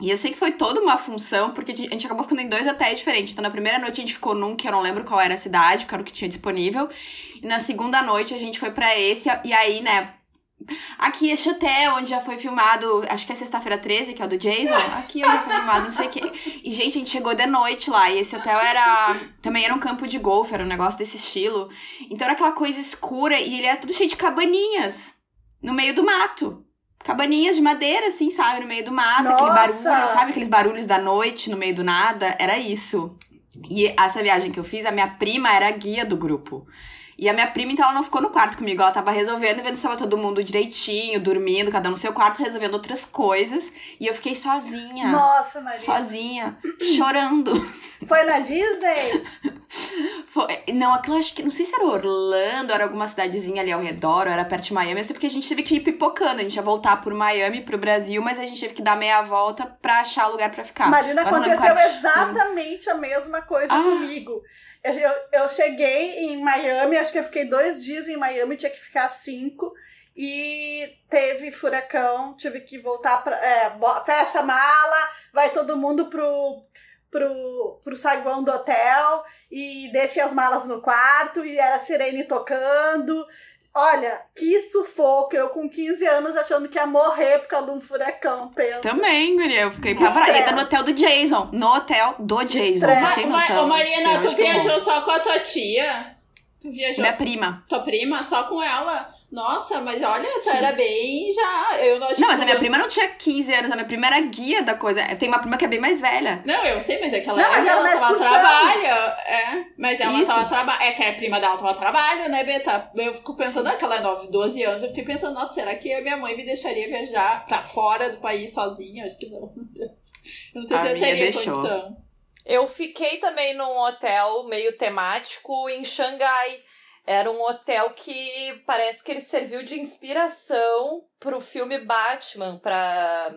E eu sei que foi toda uma função, porque a gente acabou ficando em dois hotéis diferentes. Então, na primeira noite a gente ficou num que eu não lembro qual era a cidade, porque era o que tinha disponível. E na segunda noite a gente foi pra esse, e aí, né, Aqui, este hotel, onde já foi filmado, acho que é sexta-feira 13, que é o do Jason. Aqui onde já foi filmado, não sei o quê. E, gente, a gente chegou de noite lá. E esse hotel era. Também era um campo de golfe, era um negócio desse estilo. Então era aquela coisa escura e ele era tudo cheio de cabaninhas no meio do mato. Cabaninhas de madeira, assim, sabe? No meio do mato, aquele Nossa! barulho, sabe? Aqueles barulhos da noite no meio do nada. Era isso. E essa viagem que eu fiz, a minha prima era a guia do grupo. E a minha prima, então, ela não ficou no quarto comigo. Ela tava resolvendo, vendo se tava todo mundo direitinho, dormindo, cada um no seu quarto, resolvendo outras coisas. E eu fiquei sozinha. Nossa, Maria. Sozinha, chorando. Foi na Disney? Foi- não, aquilo acho que. Não sei se era Orlando, era alguma cidadezinha ali ao redor, ou era perto de Miami. Eu sei porque a gente teve que ir pipocando. A gente ia voltar por Miami pro Brasil, mas a gente teve que dar meia volta pra achar lugar pra ficar. Marina, Agora aconteceu exatamente a mesma coisa Ah. comigo. Eu, eu, cheguei em Miami, acho que eu fiquei dois dias em Miami, tinha que ficar cinco. E teve furacão, tive que voltar pra. É, fecha a mala, vai todo mundo pro, pro, pro saguão do hotel e deixa as malas no quarto e era sirene tocando. Olha, que sufoco! Eu com 15 anos achando que ia morrer por causa de um furacão, pensa. Também, guria. Eu fiquei Que apavorada. E ainda estresse. no hotel do Jason. No hotel do Jason. Você tem noção? Ô, Marina, Senhor tu viajou só com a tua tia? Tu viajou Minha prima. tua prima só com ela? Nossa, mas olha, tu Sim. era bem já. Eu não Não, mas a minha tu- prima não tinha 15 anos. A minha prima era guia da coisa. Tem uma prima que é bem mais velha. Não, eu sei, mas é que ela, Não, mas ela uma tava a excursão. trabalho. É, mas ela Isso. tava a trabalho. É que a prima dela tava a trabalho, né, Beta? Eu fico pensando, aquela é 9, 12 anos, eu fiquei pensando, nossa, será que a minha mãe me deixaria viajar pra fora do país sozinha? Acho que não. Eu não sei A se eu minha teria deixou. condição. Eu fiquei também num hotel meio temático em Xangai. Era um hotel que parece que ele serviu de inspiração pro filme Batman, pra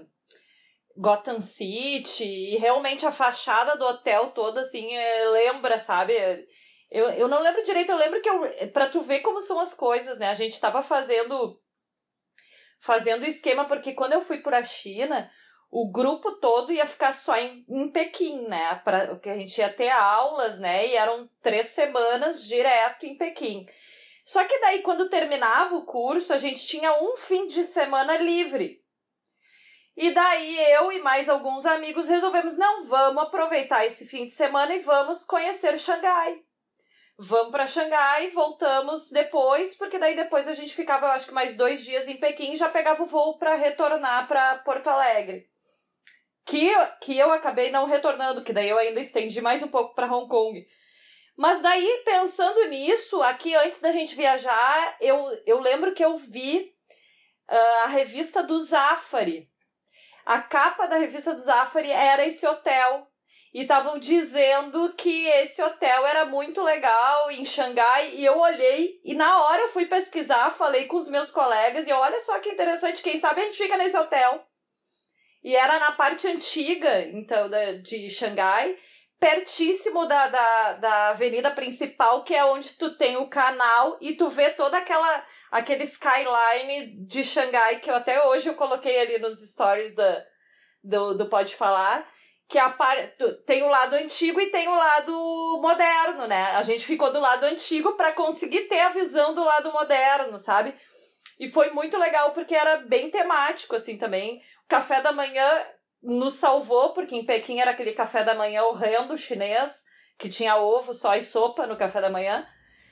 Gotham City. E realmente a fachada do hotel toda, assim, é, lembra, sabe? Eu, eu não lembro direito, eu lembro que eu. Pra tu ver como são as coisas, né? A gente tava fazendo. Fazendo esquema, porque quando eu fui pra China, o grupo todo ia ficar só em, em Pequim, né? Pra, porque a gente ia ter aulas, né? E eram três semanas direto em Pequim. Só que daí, quando terminava o curso, a gente tinha um fim de semana livre. E daí eu e mais alguns amigos resolvemos, não, vamos aproveitar esse fim de semana e vamos conhecer Xangai. Vamos para Xangai, voltamos depois, porque daí depois a gente ficava, eu acho que mais dois dias em Pequim e já pegava o voo para retornar para Porto Alegre. Que, que eu acabei não retornando, que daí eu ainda estendi mais um pouco para Hong Kong. Mas daí, pensando nisso, aqui antes da gente viajar, eu, eu lembro que eu vi ah, a revista do Zafari. A capa da revista do Zafari era esse hotel. E estavam dizendo que esse hotel era muito legal em Xangai. E eu olhei e na hora eu fui pesquisar, falei com os meus colegas. E olha só que interessante, quem sabe a gente fica nesse hotel. E era na parte antiga, então, da, de Xangai, pertíssimo da, da, da avenida principal, que é onde tu tem o canal e tu vê toda aquela aquele skyline de Xangai, que eu até hoje eu coloquei ali nos stories da, do, do Pode Falar, que a tem o lado antigo e tem o lado moderno, né? A gente ficou do lado antigo para conseguir ter a visão do lado moderno, sabe? E foi muito legal porque era bem temático, assim, também. O café da manhã nos salvou, porque em Pequim era aquele café da manhã horrendo chinês, que tinha ovo só e sopa no café da manhã.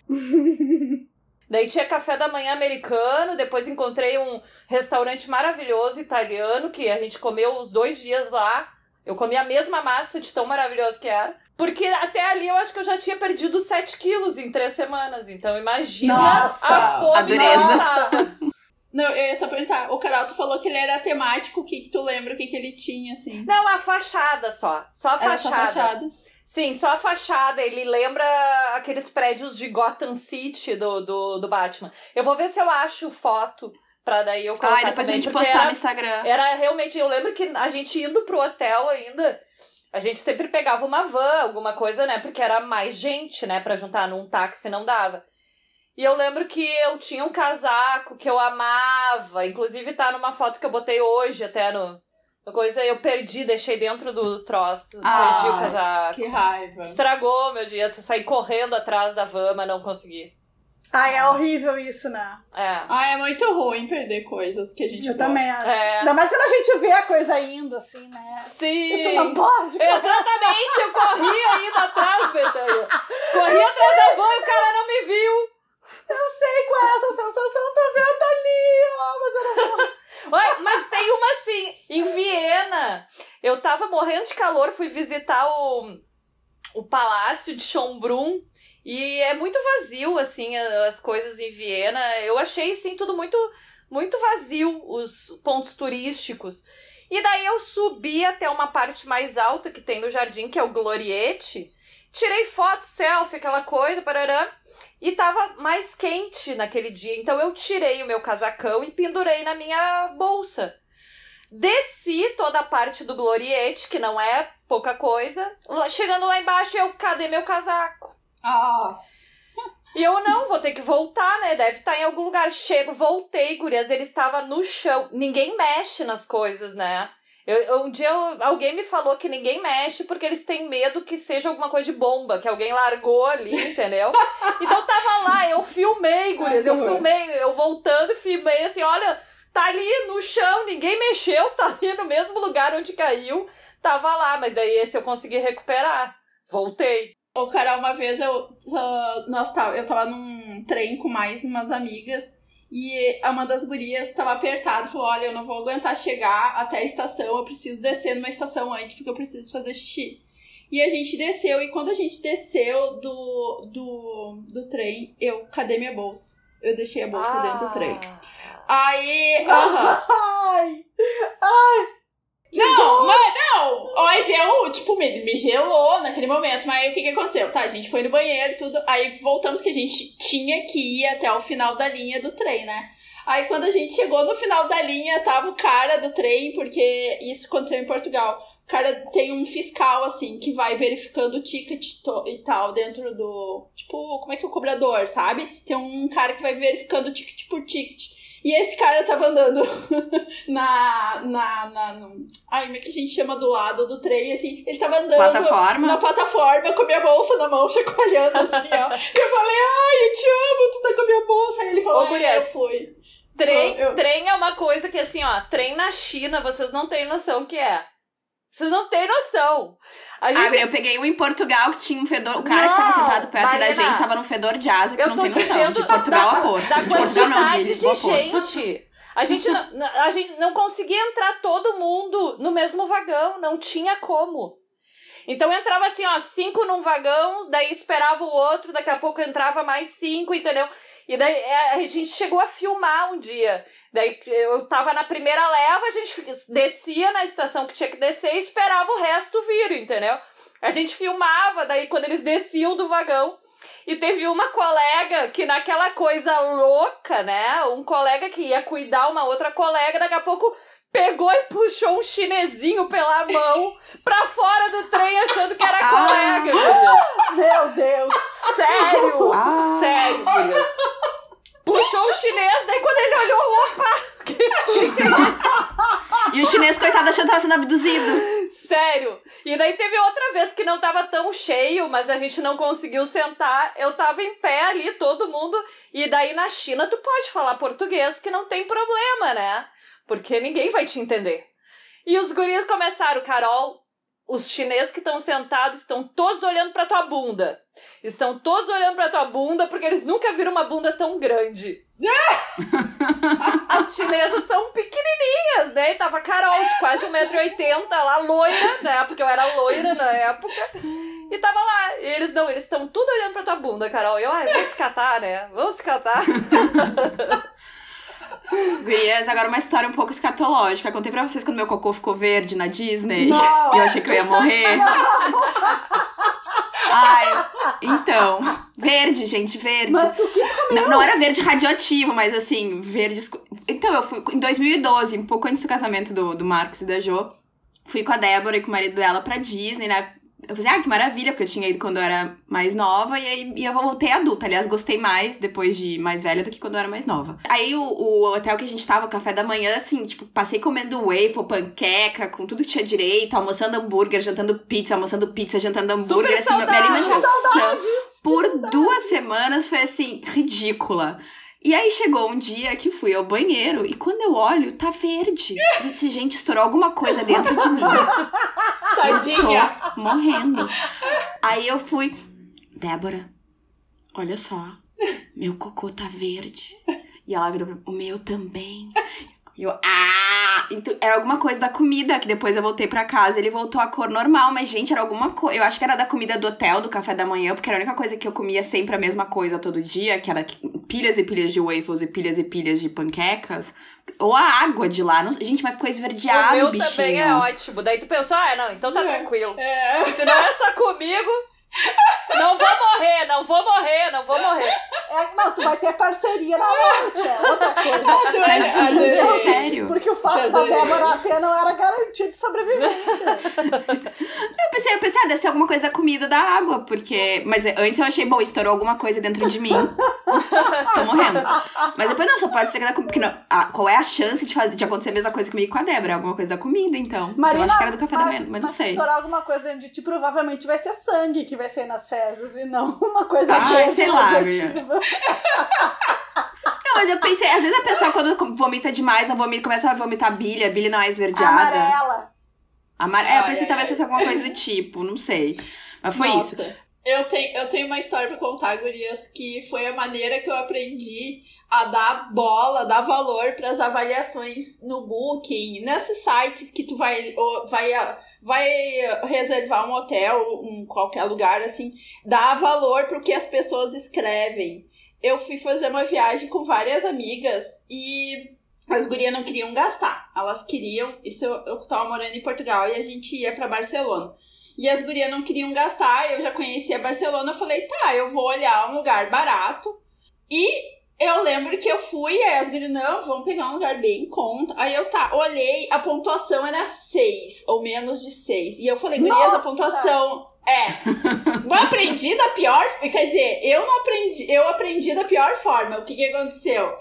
Daí tinha café da manhã americano, depois encontrei um restaurante maravilhoso italiano, que a gente comeu os dois dias lá. Eu comi a mesma massa de tão maravilhoso que era. Porque até ali eu acho que eu já tinha perdido 7 quilos em três semanas. Então imagina Nossa, a fome a dureza. Não, eu ia só perguntar. O Carol, tu falou que ele era temático. O que, que tu lembra? O que, que ele tinha, assim? Não, a fachada só. Só a Era só fachada. fachada. Sim, só a fachada. Ele lembra aqueles prédios de Gotham City do, do, do Batman. Eu vou ver se eu acho foto pra daí eu colocar Ai, depois a também, gente porque postar era, no Instagram. era realmente... Eu lembro que a gente indo pro hotel ainda... A gente sempre pegava uma van, alguma coisa, né? Porque era mais gente, né? Pra juntar num táxi não dava. E eu lembro que eu tinha um casaco que eu amava. Inclusive tá numa foto que eu botei hoje até no... no Coisa eu perdi, deixei dentro do troço. Ah, perdi o casaco. Que raiva. Estragou meu dia. Saí correndo atrás da van, mas não consegui. Ai, é horrível isso, né? É. Ah, é muito ruim perder coisas que a gente Eu gosta. também acho. É. Ainda mais quando a gente vê a coisa indo, assim, né? E tu não Sim! pode. cara. Exatamente, eu corri ainda atrás, Betânia. Corri atrás da van e o cara não me viu. Eu sei qual é essa sensação, tô vendo ali, ó, mas eu não vou. Ué, mas tem uma assim, em Viena. Eu morrendo de calor, fui visitar o, o palácio de Schönbrunn. E é muito vazio, assim, as coisas em Viena. Eu achei, sim, tudo muito, muito vazio, os pontos turísticos. E daí eu subi até uma parte mais alta que tem no jardim, que é o Gloriete. Tirei foto, selfie, aquela coisa, parará. E tava mais quente naquele dia. Então eu tirei o meu casacão e pendurei na minha bolsa. Desci toda a parte do Gloriete, que não é pouca coisa. Lá- Chegando lá embaixo, eu, cadê meu casaco? Ah, E eu não, vou ter que voltar, né? Deve estar em algum lugar. Chego, voltei, gurias. Ele estava no chão. Ninguém mexe nas coisas, né? Eu, um dia eu- alguém me falou que ninguém mexe porque eles têm medo que seja alguma coisa de bomba, que alguém largou ali, entendeu? então tava lá, eu filmei, gurias. Eu filmei, eu voltando e filmei assim: olha, tá ali no chão, ninguém mexeu, tá ali no mesmo lugar onde caiu. Tava lá, mas daí esse eu consegui recuperar. Voltei. Ô, Carol, uma vez eu, ah, nós tava, eu tava num trem com mais umas amigas e uma das gurias tava apertada, falou, olha, eu não vou aguentar chegar até a estação, eu preciso descer numa estação antes porque eu preciso fazer xixi. E a gente desceu, e quando a gente desceu do, do, do trem, eu, cadê minha bolsa? Eu deixei a bolsa Ah. dentro do trem. Aí, aham. Ai, Não, mas não! Mas eu, tipo, me, me gelou naquele momento. Mas aí o que, que aconteceu? Tá, a gente foi no banheiro e tudo. Aí voltamos que a gente tinha que ir até o final da linha do trem, né? Aí quando a gente chegou no final da linha, tava o cara do trem, porque isso aconteceu em Portugal. O cara tem um fiscal, assim, que vai verificando o ticket e tal dentro do. Tipo, como é que é o cobrador, sabe? Tem um cara que vai verificando ticket por ticket. E esse cara tava andando na. na, na no- ai, como é que a gente chama do lado do trem, assim? Ele tava andando Plataforma. na plataforma com a minha bolsa na mão, chacoalhando assim, ó. E eu falei, ai, eu te amo, tu tá com a minha bolsa. Aí ele falou, Ô, é, eu fui. Trem, Eu- trem é uma coisa que, assim, ó, trem na China, vocês não têm noção o que é. Vocês não têm noção. A gente, Ah, eu peguei um em Portugal que tinha um fedor. O cara que tava Não, sentado perto da Marina. gente tava num fedor de asa que eu não tem noção. De Portugal da, a Porto. da de Portugal não, de de, Lisboa a Porto. gente. A gente, não, a gente não conseguia entrar todo mundo no mesmo vagão, não tinha como. Então entrava assim, ó, cinco num vagão, daí esperava o outro, daqui a pouco entrava mais cinco, entendeu? E daí é, a gente chegou a filmar um dia. Daí eu tava na primeira leva, a gente descia na estação que tinha que descer e esperava o resto vir, entendeu? A gente filmava, daí quando eles desciam do vagão. E teve uma colega que naquela coisa louca, né? Um colega que ia cuidar uma outra colega, daqui a pouco pegou e puxou um chinesinho pela mão pra fora do trem achando que era Ah. colega, gurias. Meu Deus. Sério, Ah. sério, gurias. Puxou o chinês, daí quando ele olhou, opa! E o chinês, coitado, achando que tava sendo abduzido. Sério. E daí teve outra vez que não tava tão cheio, mas a gente não conseguiu sentar. Eu tava em pé ali, todo mundo. E daí na China tu pode falar português que não tem problema, né? Porque ninguém vai te entender. E os guris começaram, Carol, os chineses que estão sentados estão todos olhando pra tua bunda. Estão todos olhando pra tua bunda porque eles nunca viram uma bunda tão grande. As chinesas são pequenininhas, né? E tava Carol de quase 1,80m lá, loira, né? Porque eu era loira na época. E tava lá. E eles não, eles estão tudo olhando pra tua bunda, Carol. E eu, ai, vamos se catar, né? Vamos se catar. Gurias, agora uma história um pouco escatológica. Contei pra vocês quando meu cocô ficou verde na Disney. Não. E eu achei que eu ia morrer. Ai, então. Verde, gente, verde. Mas tu que Não, não era verde radioativo, mas assim, verde. Então, eu fui em 2012, um pouco antes do casamento do, do Marcos e da Jo. Fui com a Débora e com o marido dela pra Disney, né? Eu falei, ah, que maravilha, porque eu tinha ido quando eu era mais nova, e aí e eu voltei adulta. Aliás, gostei mais depois de mais velha do que quando eu era mais nova. Aí o, o hotel que a gente tava, o café da manhã, assim, tipo, passei comendo waffle, panqueca, com tudo que tinha direito, almoçando hambúrguer, jantando pizza, almoçando pizza, jantando hambúrguer, Super assim, minha saudável. alimentação por duas semanas foi assim, ridícula. E aí chegou um dia que fui ao banheiro e quando eu olho, tá verde. Eu disse, gente, estourou alguma coisa dentro de mim. Tadinha. Eu tô morrendo. Aí eu fui, Débora, olha só, meu cocô tá verde. E ela virou o meu também. E eu, ah! Então, era alguma coisa da comida, que depois eu voltei pra casa ele voltou à cor normal, mas, gente, era alguma coisa. Eu acho que era da comida do hotel, do café da manhã, porque era a única coisa que eu comia sempre a mesma coisa todo dia, que era pilhas e pilhas de waffles e pilhas e pilhas de panquecas. Ou a água de lá. Não- gente, mas ficou o esverdeado, meu bichinho. também é ótimo. Daí tu pensou, ah, não, então tá É. tranquilo. É. Se não é só comigo, não vou morrer, não vou morrer, não vou morrer. É, não, tu vai ter parceria na noite, é outra coisa. Adorei, Mas, gente, adorei. sério. Porque o fato da Adorei. Débora ter não era garantia de sobrevivência. Eu pensei, eu pensei, ah, deve ser alguma coisa da comida da água, porque. Mas antes eu achei, bom, estourou alguma coisa dentro de mim. Tô morrendo. Mas depois não, só pode ser que da comida. Qual é a chance de, fazer, de acontecer a mesma coisa comigo e com a Débora? Alguma coisa da comida, então. eu acho que era do café da manhã, mas não se sei. estourar alguma coisa dentro de ti, provavelmente vai ser sangue que vai ser nas fezes e não uma coisa verde sei lá. Não, mas eu pensei, às vezes a pessoa quando vomita demais, ou vomita, começa a vomitar bilha, a bilha não é esverdeada. Amarela. Amar... É, eu pensei ai, talvez ai. fosse alguma coisa do tipo, não sei. Mas foi isso. Nossa, Eu tenho, eu tenho uma história pra contar, Gurias, que foi a maneira que eu aprendi a dar bola, dar valor para as avaliações no Booking, nesses sites que tu vai, vai, vai reservar um hotel, um qualquer lugar assim, dar valor pro que as pessoas escrevem. Eu fui fazer uma viagem com várias amigas e as gurias não queriam gastar. Elas queriam, isso eu, eu tava morando em Portugal e a gente ia para Barcelona. E as gurias não queriam gastar, eu já conhecia Barcelona, eu falei, tá, eu vou olhar um lugar barato. E eu lembro que eu fui, aí as gurias, não, vamos pegar um lugar bem em conta. Aí eu, tá, olhei, a pontuação era 6, ou menos de 6. E eu falei, gurias, a pontuação... É, eu aprendi da pior... Quer dizer, eu não aprendi, eu aprendi da pior forma. O que que aconteceu?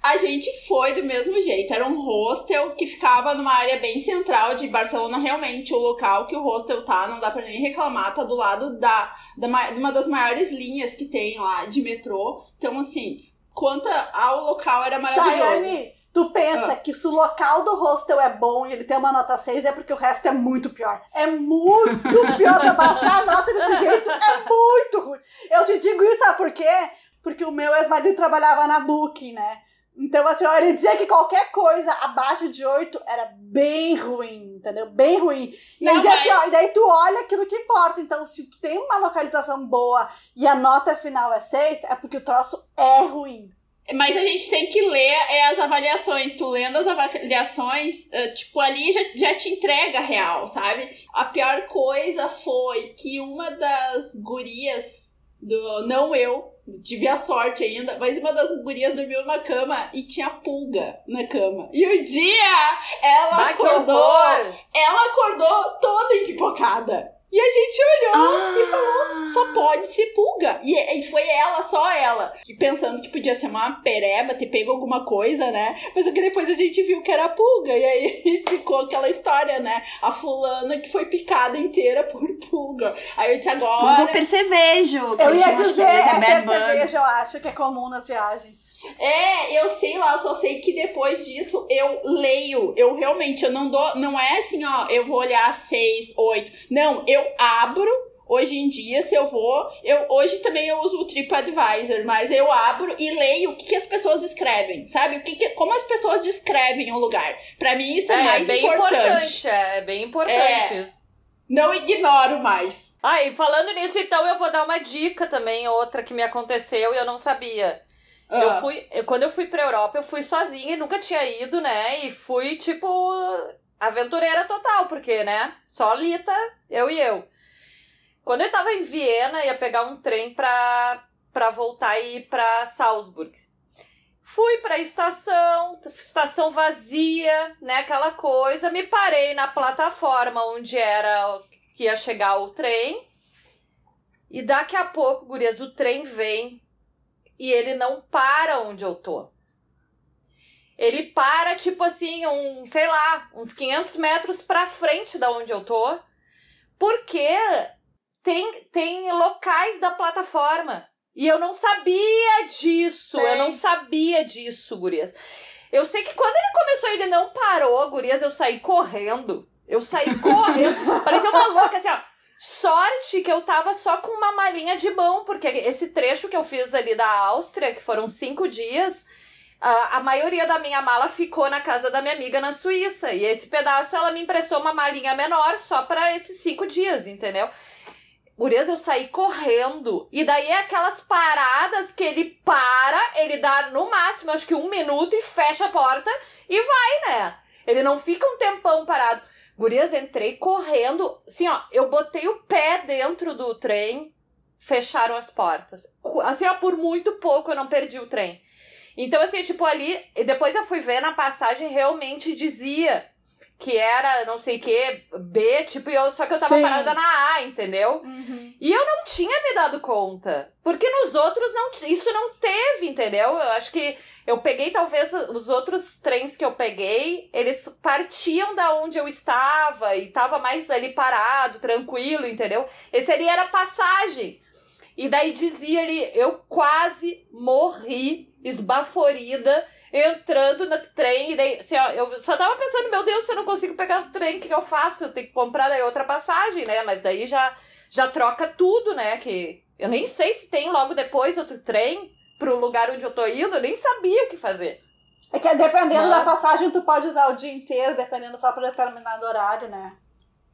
A gente foi do mesmo jeito. Era um hostel que ficava numa área bem central de Barcelona. Realmente, o local que o hostel tá, não dá pra nem reclamar. Tá do lado da, da uma das maiores linhas que tem lá de metrô. Então, assim, quanto ao local era maravilhoso. Chayane, tu pensa Ah. que se o local do hostel é bom e ele tem uma nota 6, é porque o resto é muito pior. É muito pior pra baixar a nota desse jeito. É muito ruim. Eu te digo isso, sabe por quê? Porque o meu ex-marido trabalhava na Booking, né? Então, assim, ele dizia que qualquer coisa abaixo de 8 era bem ruim, entendeu? Bem ruim. E Não, ele dizia mas- assim, ó, e daí tu olha aquilo que importa. Então, se tu tem uma localização boa e a nota final é 6, é porque o troço é ruim. Mas a gente tem que ler é, as avaliações. Tu lendo as avaliações, eh, tipo, ali já, já te entrega a real, sabe? A pior coisa foi que uma das gurias do. Não eu, tive a sorte ainda, mas uma das gurias dormiu numa cama e tinha pulga na cama. E um dia ela que acordou, ela acordou toda empipocada. E a gente olhou e falou, só pode ser pulga. E, e foi ela, só ela. Que pensando que podia ser uma pereba, ter pego alguma coisa, né? Mas é que depois a gente viu que era pulga. E aí ficou aquela história, né? A fulana que foi picada inteira por pulga. Aí eu disse agora. Pulga percevejo. que Eu ia dizer, é bad bug. percevejo, eu acho que é comum nas viagens. É, eu sei lá, eu só sei que depois disso eu leio. Eu realmente, eu não dou. Não é assim, ó, eu vou olhar seis, oito. Não, eu abro. Hoje em dia, se eu vou, eu hoje também eu uso o TripAdvisor, mas eu abro e leio o que, que as pessoas escrevem, sabe? O que, que como as pessoas descrevem o lugar. Pra mim isso é, mais bem importante. É bem importante É. isso. Não ignoro mais. Ah, e falando nisso, então eu vou dar uma dica também, outra que me aconteceu e eu não sabia. Eu Ah, fui, eu- quando eu fui pra Europa, eu fui sozinha e nunca tinha ido, né? E fui, tipo, aventureira total, porque, né? Só Lita, eu e eu. Quando eu tava em Viena, ia pegar um trem pra, pra voltar e ir pra Salzburg. Fui pra estação, estação vazia, né? Aquela coisa. Me parei na plataforma onde era que ia chegar o trem. E daqui a pouco, gurias, o trem vem e ele não para onde eu tô. Ele para, tipo assim, um, sei lá, uns 500 metros pra frente da onde eu tô, porque tem, tem locais da plataforma. E eu não sabia disso, eu não sabia disso, gurias. Eu sei que quando ele começou, ele não parou, gurias, eu saí correndo. Eu saí correndo, parecia uma louca, assim, ó. Sorte que eu tava só com uma malinha de mão, porque esse trecho que eu fiz ali da Áustria, que foram cinco dias, a, a maioria da minha mala ficou na casa da minha amiga na Suíça. E esse pedaço ela me emprestou uma malinha menor só para esses cinco dias, entendeu? Gurias, eu saí correndo. E daí é aquelas paradas que ele para, ele dá no máximo, acho que um minuto e fecha a porta e vai, né? Ele não fica um tempão parado. Gurias, entrei correndo. Assim, ó, eu botei o pé dentro do trem, fecharam as portas. Assim, ó, por muito pouco eu não perdi o trem. Então, assim, tipo, ali. E depois eu fui ver na passagem, realmente dizia que era não sei o que, B, tipo, eu, só que eu tava Sim. parada na A, entendeu? Uhum. E eu não tinha me dado conta. Porque nos outros não, isso não teve, entendeu? Eu acho que eu peguei, talvez, os outros trens que eu peguei, eles partiam da onde eu estava e tava mais ali parado, tranquilo, entendeu? Esse ali era passagem. E daí dizia ali, eu quase morri, esbaforida, entrando no trem. E daí, assim, ó, eu só tava pensando, meu Deus, se eu não consigo pegar o trem, o que, que eu faço? Eu tenho que comprar daí outra passagem, né? Mas daí já já troca tudo, né? Que eu nem sei se tem logo depois outro trem pro lugar onde eu tô indo, eu nem sabia o que fazer. É que dependendo Mas- da passagem, tu pode usar o dia inteiro, dependendo só para determinado horário, né?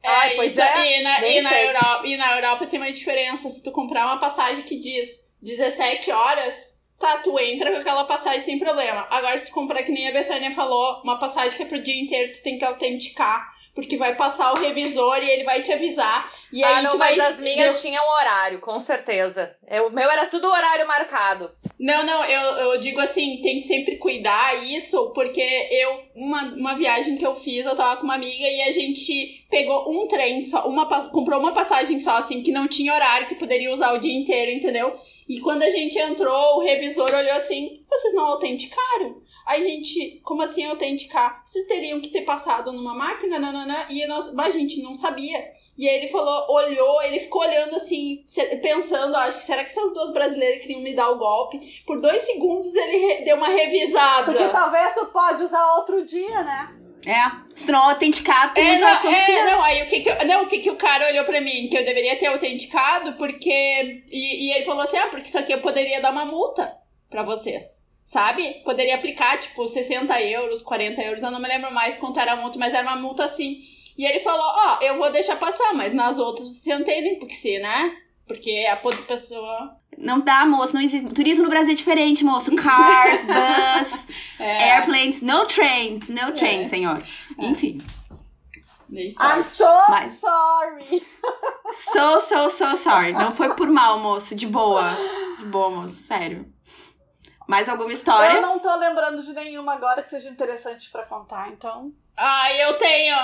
Ai, pois isso- é, E na, e, na. Europa, e na Europa tem uma diferença. Se tu comprar uma passagem que diz 17 horas, tá, tu entra com aquela passagem sem problema. Agora, se tu comprar, que nem a Betânia falou, uma passagem que é pro dia inteiro, tu tem que autenticar. Porque vai passar o revisor e ele vai te avisar. E aí ah, não, tu mas vai. as minhas tinham horário, com certeza. Eu- O meu era tudo horário marcado. Não, não, eu, eu digo assim, tem que sempre cuidar isso, porque eu, uma, uma viagem que eu fiz, eu tava com uma amiga e a gente pegou um trem só, uma, comprou uma passagem só, assim, que não tinha horário, que poderia usar o dia inteiro, entendeu? E quando a gente entrou, o revisor olhou assim, vocês não autenticaram? Aí a gente, como assim autenticar? Vocês teriam que ter passado numa máquina, nananã, e nós, a gente não sabia. E aí ele falou, olhou, ele ficou olhando assim, pensando, acho que será que essas duas brasileiras queriam me dar o golpe? Por dois segundos ele deu uma revisada. Porque talvez tu pode usar outro dia, né? É. Se não autenticar, tu É, usa não, é, quiser. não, aí o que que, eu- não, o que que o cara olhou pra mim? Que eu deveria ter autenticado, porque... E, e ele falou assim, ah, porque isso aqui eu poderia dar uma multa pra vocês. Sabe? Poderia aplicar, tipo, 60 euros, 40 euros, eu não me lembro mais quanto era a multa, mas era uma multa assim. E ele falou, ó, eu vou deixar passar, mas nas outras você antene, porque se, né? Porque a outra pessoa... Não dá, moço. Não existe. Turismo no Brasil é diferente, moço. Cars, bus, É, airplanes, no train. No train, É. senhor. Enfim. nem I'm so Mas- sorry. So, so, so sorry. Não foi por mal, moço. De boa. De boa, moço, sério. Mais alguma história? Eu não tô lembrando de nenhuma agora que seja interessante pra contar, então. Ah, eu tenho.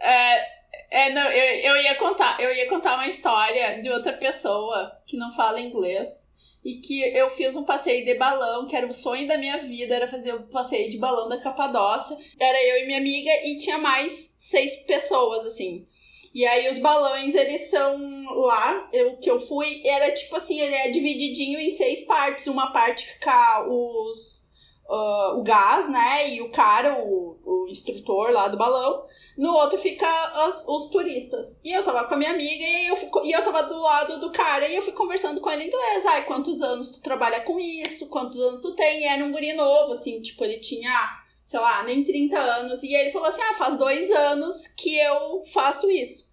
É, é, não, eu, eu ia contar, eu ia contar uma história de outra pessoa que não fala inglês e que eu fiz um passeio de balão, que era o sonho da minha vida, era fazer o um passeio de balão da Capadócia. Era eu e minha amiga e tinha mais seis pessoas, assim. E aí os balões, eles são lá, eu que eu fui, era tipo assim, ele é divididinho em seis partes. Uma parte ficar os uh, o gás, né? E o cara, o, o instrutor lá do balão. No outro fica as, os turistas. E eu tava com a minha amiga e eu, fico, e eu tava do lado do cara e eu fui conversando com ele em inglês. Ai, quantos anos tu trabalha com isso? Quantos anos tu tem? E era um guri novo, assim, tipo, ele tinha, sei lá, nem 30 anos. E ele falou assim: ah, faz dois anos que eu faço isso.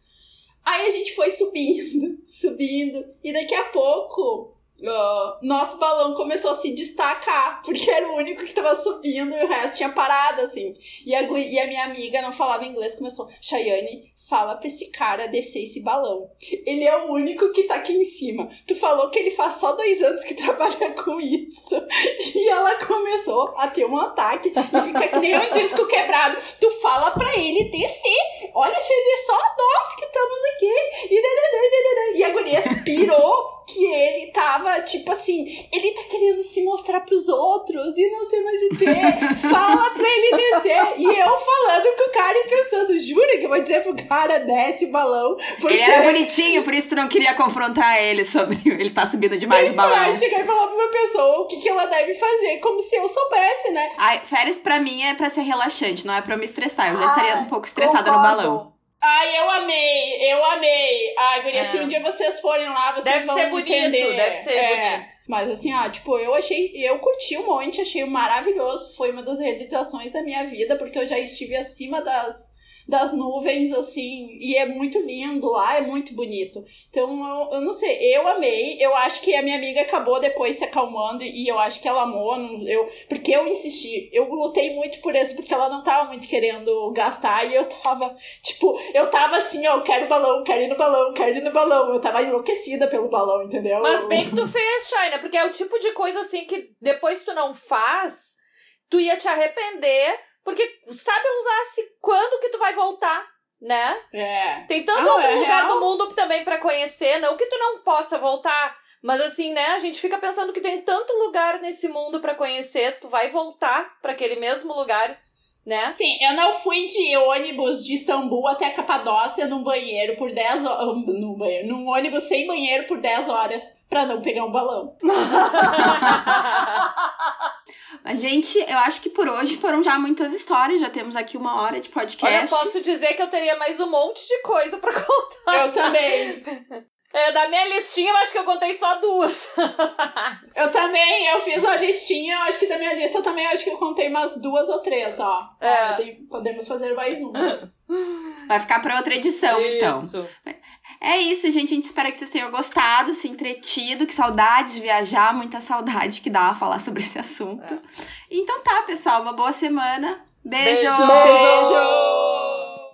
Aí a gente foi subindo, subindo, e daqui a pouco uh, nosso balão começou a se destacar, porque era o único que tava subindo e o resto tinha parado, assim. E a, e a minha amiga não falava inglês, começou, Chayane, fala pra esse cara descer esse balão. Ele é o único que tá aqui em cima. Tu falou que ele faz só dois anos que trabalha com isso. E ela começou a ter um ataque e fica que nem um disco quebrado. Tu fala pra ele descer. Olha, Xavier, só nós que estamos aqui. E a guria pirou que ele tava, tipo assim, ele tá querendo se mostrar pros outros e não sei mais o que. Fala pra ele descer. E eu falando com o cara e pensando, jura que eu vou dizer pro cara, desce o balão. Porque... Ele era bonitinho, por isso tu não queria confrontar ele sobre ele tá subindo demais o balão. Vai chegar e falar pra uma pessoa o que, que ela deve fazer, como se eu soubesse, né? Ai, férias pra mim é pra ser relaxante, não é pra me estressar. Eu já estaria um pouco estressada concordo. no balão. Ai, eu amei, eu amei. Ai, Guria, é. se um dia vocês forem lá, vocês deve vão ser bonito, entender. Deve ser é. bonito. Mas assim, ah, tipo, eu achei, eu curti um monte, achei maravilhoso. Foi uma das realizações da minha vida, porque eu já estive acima das das nuvens, assim, e é muito lindo lá, é muito bonito. Então, eu, eu não sei, eu amei, eu acho que a minha amiga acabou depois se acalmando e eu acho que ela amou, eu, porque eu insisti, eu lutei muito por isso, porque ela não tava muito querendo gastar e eu tava, tipo, eu tava assim, ó, quero balão, quero ir no balão, quero ir no balão, eu tava enlouquecida pelo balão, entendeu? Mas bem que tu fez, China, porque é o tipo de coisa assim que depois tu não faz, tu ia te arrepender porque sabe lá se quando que tu vai voltar, né? É. Tem tanto outro é lugar real? do mundo também para conhecer, não que tu não possa voltar, mas assim, né? A gente fica pensando que tem tanto lugar nesse mundo para conhecer, tu vai voltar para aquele mesmo lugar, né? Sim, eu não fui de ônibus de Istambul até Capadócia num banheiro por 10 horas, num banheiro, num ônibus sem banheiro por 10 horas para não pegar um balão. A gente, eu acho que por hoje foram já muitas histórias, já temos aqui uma hora de podcast. Olha, eu posso dizer que eu teria mais um monte de coisa para contar. Eu também. É, da minha listinha, eu acho que eu contei só duas. eu também, eu fiz a listinha, acho que da minha lista também, acho que eu contei umas duas ou três, ó. É. Podemos fazer mais uma. Vai ficar para outra edição, então. Isso. então. É isso, gente. A gente espera que vocês tenham gostado, se entretido. Que saudade de viajar, muita saudade que dá a falar sobre esse assunto. É. Então tá, pessoal. Uma boa semana. Beijo! Beijo! Beijo.